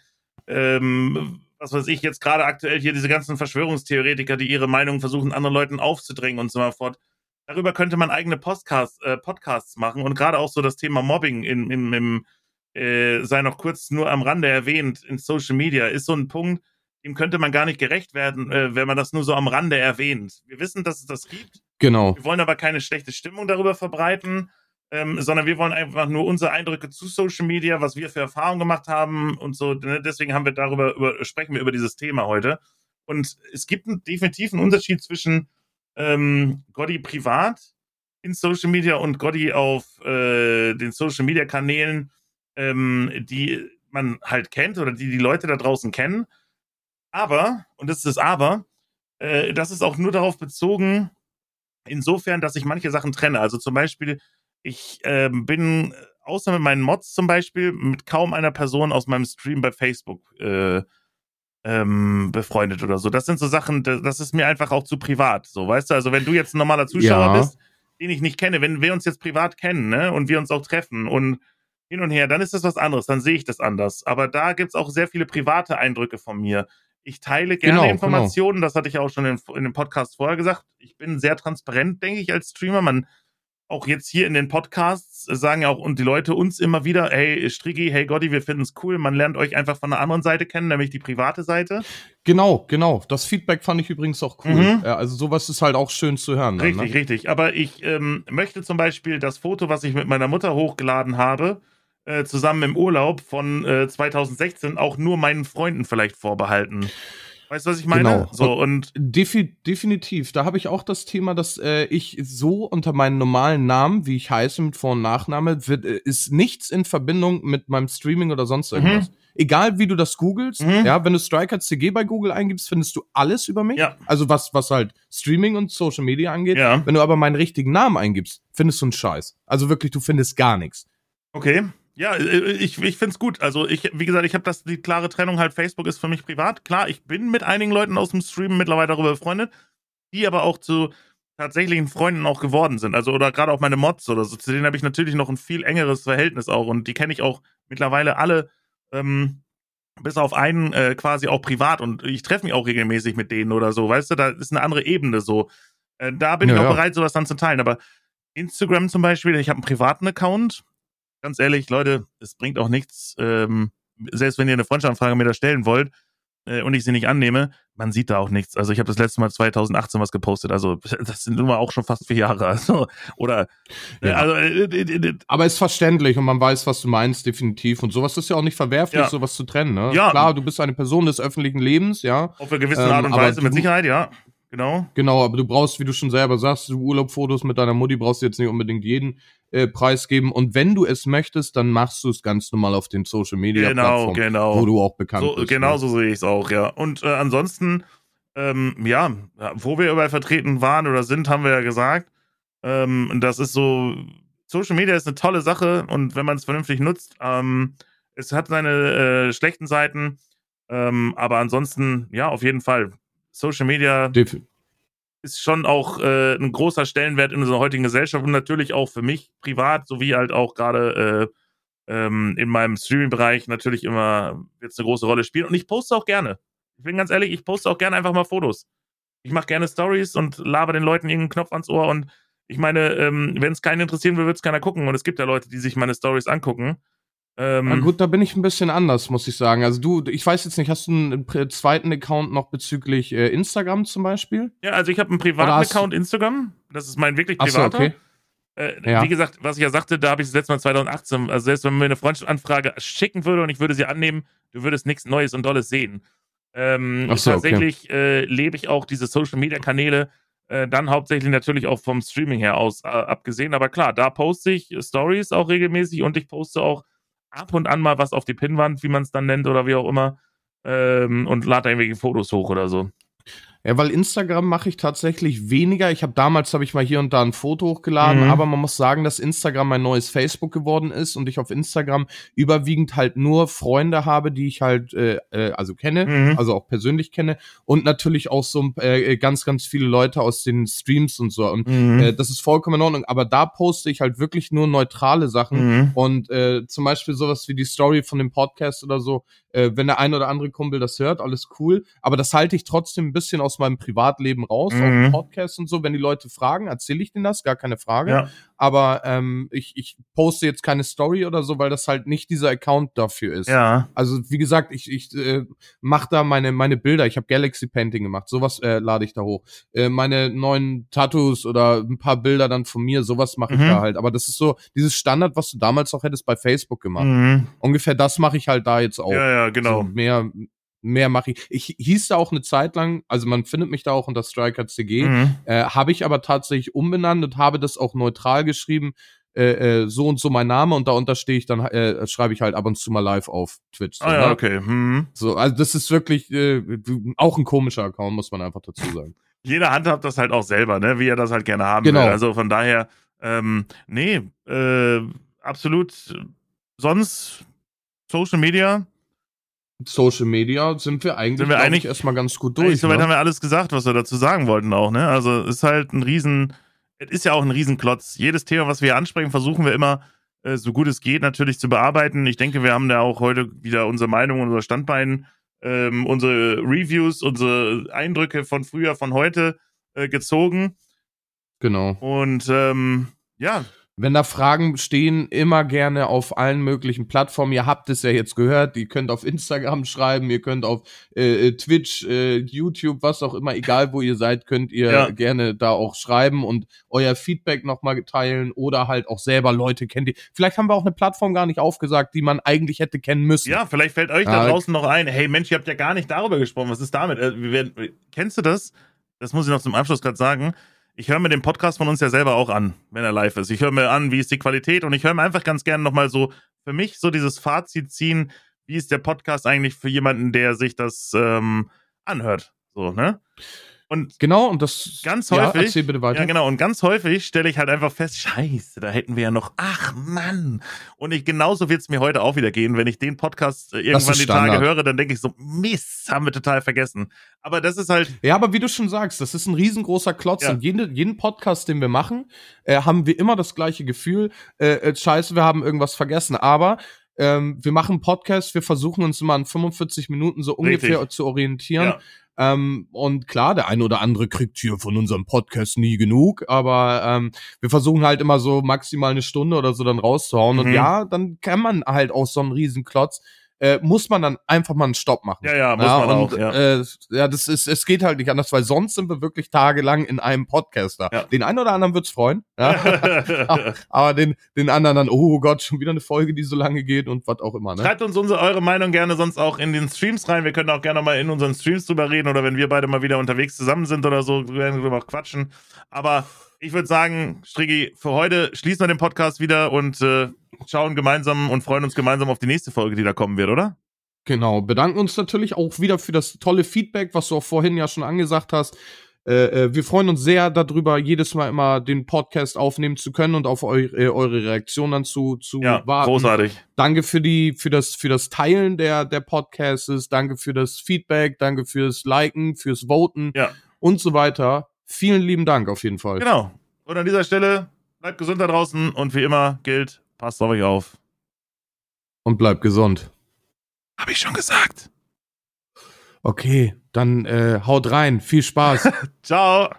ähm, was weiß ich, jetzt gerade aktuell hier diese ganzen Verschwörungstheoretiker, die ihre Meinung versuchen, anderen Leuten aufzudrängen und so fort. Darüber könnte man eigene Podcasts, äh, Podcasts machen und gerade auch so das Thema Mobbing in, in, im, äh, sei noch kurz nur am Rande erwähnt, in Social Media, ist so ein Punkt, dem könnte man gar nicht gerecht werden, äh, wenn man das nur so am Rande erwähnt. Wir wissen, dass es das gibt. Genau. Wir wollen aber keine schlechte Stimmung darüber verbreiten, ähm, sondern wir wollen einfach nur unsere Eindrücke zu Social Media, was wir für Erfahrungen gemacht haben und so. Ne? Deswegen haben wir darüber über, sprechen wir über dieses Thema heute. Und es gibt einen, definitiv einen Unterschied zwischen ähm, Gotti privat in Social Media und Gotti auf äh, den Social Media Kanälen, ähm, die man halt kennt oder die die Leute da draußen kennen. Aber, und das ist das Aber, äh, das ist auch nur darauf bezogen, insofern, dass ich manche Sachen trenne. Also zum Beispiel, ich ähm, bin außer mit meinen Mods zum Beispiel mit kaum einer Person aus meinem Stream bei Facebook äh, ähm, befreundet oder so. Das sind so Sachen, das, ist mir einfach auch zu privat. So, weißt du, also wenn du jetzt ein normaler Zuschauer Ja. bist, den ich nicht kenne, wenn wir uns jetzt privat kennen, ne, und wir uns auch treffen und hin und her, dann ist das was anderes, dann sehe ich das anders. Aber da gibt's auch sehr viele private Eindrücke von mir. Ich teile gerne Genau, Informationen, das hatte ich auch schon in, in dem Podcast vorher gesagt. Ich bin sehr transparent, denke ich, als Streamer. Man auch jetzt hier in den Podcasts sagen ja auch und die Leute uns immer wieder, hey Striggi, hey Gotti, wir finden es cool. Man lernt euch einfach von der anderen Seite kennen, nämlich die private Seite. Genau, genau. Das Feedback fand ich übrigens auch cool. Mhm. Also sowas ist halt auch schön zu hören. Richtig, dann, ne? richtig. Aber ich ähm, möchte zum Beispiel das Foto, was ich mit meiner Mutter hochgeladen habe, äh, zusammen im Urlaub von äh, 2016 auch nur meinen Freunden vielleicht vorbehalten. Weißt du, was ich meine? Genau. So, und Defi definitiv. Da habe ich auch das Thema, dass äh, ich so unter meinem normalen Namen, wie ich heiße, mit Vor- und Nachname, wird, äh, ist nichts in Verbindung mit meinem Streaming oder sonst mhm. irgendwas. Mhm. Egal wie du das googelst, mhm. ja, wenn du Striker CG bei Google eingibst, findest du alles über mich. Ja. Also was, was halt Streaming und Social Media angeht. Ja. Wenn du aber meinen richtigen Namen eingibst, findest du einen Scheiß. Also wirklich, du findest gar nichts. Okay. Ja, äh, ich, ich finde es gut. Also ich, wie gesagt, ich habe das die klare Trennung halt, Facebook ist für mich privat. Klar, ich bin mit einigen Leuten aus dem Stream mittlerweile darüber befreundet, die aber auch zu tatsächlichen Freunden auch geworden sind. Also oder gerade auch meine Mods oder so, zu denen habe ich natürlich noch ein viel engeres Verhältnis auch und die kenne ich auch mittlerweile alle, ähm, bis auf einen äh, quasi auch privat und ich treffe mich auch regelmäßig mit denen oder so, weißt du, da ist eine andere Ebene so. Äh, da bin ja, ich auch ja. bereit, sowas dann zu teilen. Aber Instagram zum Beispiel, ich habe einen privaten Account, ganz ehrlich, Leute, es bringt auch nichts, ähm, selbst wenn ihr eine Freundschaftsanfrage mir da stellen wollt äh, und ich sie nicht annehme, man sieht da auch nichts. Also ich habe das letzte Mal 2018 was gepostet, also das sind nun mal auch schon fast vier Jahre. Also, oder äh, ja. also, äh, äh, äh, Aber ist verständlich und man weiß, was du meinst, definitiv. Und sowas ist ja auch nicht verwerflich, ja. sowas zu trennen. Ne? Ja. Klar, du bist eine Person des öffentlichen Lebens, ja. Auf eine gewisse Art und ähm, Weise, mit Sicherheit, ja. Genau. Genau, aber du brauchst, wie du schon selber sagst, du Urlaubfotos mit deiner Mutti brauchst du jetzt nicht unbedingt jeden äh, preisgeben. Und wenn du es möchtest, dann machst du es ganz normal auf den Social Media genau, Plattformen, genau. wo du auch bekannt so, bist. Genau ne? so sehe ich es auch, ja. Und äh, ansonsten, ähm, ja, wo wir überall vertreten waren oder sind, haben wir ja gesagt. Ähm, das ist so, Social Media ist eine tolle Sache und wenn man es vernünftig nutzt, ähm, es hat seine äh, schlechten Seiten, ähm, aber ansonsten, ja, auf jeden Fall. Social Media Def ist schon auch äh, ein großer Stellenwert in unserer heutigen Gesellschaft und natürlich auch für mich privat, sowie halt auch gerade äh, ähm, in meinem Streaming-Bereich natürlich immer jetzt eine große Rolle spielen. Und ich poste auch gerne. Ich bin ganz ehrlich, ich poste auch gerne einfach mal Fotos. Ich mache gerne Stories und laber den Leuten irgendeinen Knopf ans Ohr und ich meine, ähm, wenn es keinen interessieren will, wird es keiner gucken. Und es gibt ja Leute, die sich meine Stories angucken. Ähm, Na gut, da bin ich ein bisschen anders, muss ich sagen. Also du, ich weiß jetzt nicht, hast du einen zweiten Account noch bezüglich äh, Instagram zum Beispiel? Ja, also ich habe einen privaten Account Instagram. Das ist mein wirklich privater. So, okay. Äh, ja. Wie gesagt, was ich ja sagte, da habe ich das letzte Mal 2018, also selbst wenn man mir eine Freundschaftsanfrage schicken würde und ich würde sie annehmen, du würdest nichts Neues und Dolles sehen. Ähm, so, tatsächlich okay. äh, lebe ich auch diese Social Media Kanäle äh, dann hauptsächlich natürlich auch vom Streaming her aus äh, abgesehen. Aber klar, da poste ich Stories auch regelmäßig und ich poste auch ab und an mal was auf die Pinnwand, wie man es dann nennt oder wie auch immer, ähm, und lade da irgendwelche Fotos hoch oder so. Ja, weil Instagram mache ich tatsächlich weniger. Ich habe damals habe ich mal hier und da ein Foto hochgeladen, mhm. aber man muss sagen, dass Instagram mein neues Facebook geworden ist und ich auf Instagram überwiegend halt nur Freunde habe, die ich halt äh, äh, also kenne, mhm. also auch persönlich kenne und natürlich auch so äh, ganz ganz viele Leute aus den Streams und so und mhm. äh, das ist vollkommen in Ordnung. Aber da poste ich halt wirklich nur neutrale Sachen mhm. und äh, zum Beispiel sowas wie die Story von dem Podcast oder so. Äh, wenn der ein oder andere Kumpel das hört, alles cool. Aber das halte ich trotzdem ein bisschen aus meinem Privatleben raus, mhm. auf Podcast und so. Wenn die Leute fragen, erzähle ich denen das, gar keine Frage. Ja. Aber ähm, ich, ich poste jetzt keine Story oder so, weil das halt nicht dieser Account dafür ist. Ja. Also wie gesagt, ich, ich äh, mache da meine, meine Bilder. Ich habe Galaxy Painting gemacht. Sowas äh, lade ich da hoch. Äh, meine neuen Tattoos oder ein paar Bilder dann von mir, sowas mache ich mhm. da halt. Aber das ist so dieses Standard, was du damals auch hättest bei Facebook gemacht. Mhm. Ungefähr das mache ich halt da jetzt auch. Ja, ja, genau. So mehr, mehr mache ich. Ich hieß da auch eine Zeit lang, also man findet mich da auch unter Striker CG, mhm. äh, habe ich aber tatsächlich umbenannt und habe das auch neutral geschrieben, äh, äh, so und so mein Name und darunter stehe ich dann, äh, schreibe ich halt ab und zu mal live auf Twitch. So, ah ja, ne? okay. Mhm. So, also das ist wirklich äh, auch ein komischer Account, muss man einfach dazu sagen. Jeder handhabt das halt auch selber, ne, wie er das halt gerne haben genau. will. Also von daher, ähm, nee, äh, absolut. Sonst Social Media Social Media sind wir eigentlich, sind wir eigentlich ich, erstmal ganz gut durch. Soweit ne? haben wir alles gesagt, was wir dazu sagen wollten auch, ne? Also ist halt ein Riesen, es ist ja auch ein Riesenklotz. Jedes Thema, was wir hier ansprechen, versuchen wir immer, äh, so gut es geht, natürlich zu bearbeiten. Ich denke, wir haben da auch heute wieder unsere Meinung, unser Standbein, ähm, unsere Reviews, unsere Eindrücke von früher, von heute äh, gezogen. Genau. Und ähm, Ja, Wenn da Fragen stehen, immer gerne auf allen möglichen Plattformen. Ihr habt es ja jetzt gehört. Ihr könnt auf Instagram schreiben, ihr könnt auf äh, äh, Twitch, äh, YouTube, was auch immer, egal wo ihr seid, könnt ihr Ja. gerne da auch schreiben und euer Feedback nochmal teilen oder halt auch selber Leute kennt. Die, vielleicht haben wir auch eine Plattform gar nicht aufgesagt, die man eigentlich hätte kennen müssen. Ja, vielleicht fällt euch da Ja, draußen noch ein, hey Mensch, ihr habt ja gar nicht darüber gesprochen. Was ist damit? Äh, wir werden, kennst du das? Das muss ich noch zum Abschluss gerade sagen. Ich höre mir den Podcast von uns ja selber auch an, wenn er live ist. Ich höre mir an, wie ist die Qualität und ich höre mir einfach ganz gerne nochmal so für mich so dieses Fazit ziehen, wie ist der Podcast eigentlich für jemanden, der sich das ähm, anhört. So, ne? Und Genau, und das Ganz Ja, häufig. erzähl bitte weiter. Ja, genau. Und ganz häufig stelle ich halt einfach fest, scheiße, da hätten wir ja noch, ach Mann. Und ich, genauso wird es mir heute auch wieder gehen. Wenn ich den Podcast äh, irgendwann die Tage höre, dann denke ich so, Mist, haben wir total vergessen. Aber das ist halt, Ja, aber wie du schon sagst, das ist ein riesengroßer Klotz. Ja. Und jede, jeden Podcast, den wir machen, äh, haben wir immer das gleiche Gefühl. Äh, äh, scheiße, wir haben irgendwas vergessen. Aber ähm, wir machen Podcasts, wir versuchen uns immer an 45 Minuten so ungefähr Richtig. zu orientieren. ja, Ähm, und klar, der eine oder andere kriegt hier von unserem Podcast nie genug, aber ähm, wir versuchen halt immer so maximal eine Stunde oder so dann rauszuhauen. Und Mhm. ja, dann kann man halt auch so einen Riesenklotz, äh, muss man dann einfach mal einen Stopp machen. ja, ja, muss man und, auch, ja. Äh, ja, das ist, es geht halt nicht anders, weil sonst sind wir wirklich tagelang in einem Podcaster. Ja. Den einen oder anderen wird's freuen, ja. aber den, den anderen dann, oh Gott, schon wieder eine Folge, die so lange geht und was auch immer, ne? Schreibt uns unsere, eure Meinung gerne sonst auch in den Streams rein. Wir können auch gerne mal in unseren Streams drüber reden oder wenn wir beide mal wieder unterwegs zusammen sind oder so, werden wir drüber quatschen. Aber ich würde sagen, Striggi, für heute schließen wir den Podcast wieder und äh, schauen gemeinsam und freuen uns gemeinsam auf die nächste Folge, die da kommen wird, oder? Genau, bedanken uns natürlich auch wieder für das tolle Feedback, was du auch vorhin ja schon angesagt hast. Äh, äh, wir freuen uns sehr darüber, jedes Mal immer den Podcast aufnehmen zu können und auf eu äh, eure Reaktion dann zu, zu Ja, warten. großartig. Danke für die, für das, für das Teilen der, der Podcasts, danke für das Feedback, danke fürs Liken, fürs Voten Ja. und so weiter. Vielen lieben Dank auf jeden Fall. Genau. Und an dieser Stelle, bleibt gesund da draußen und wie immer gilt, passt auf euch auf. Und bleibt gesund. Hab ich schon gesagt. Okay, dann äh, haut rein. Viel Spaß. Ciao.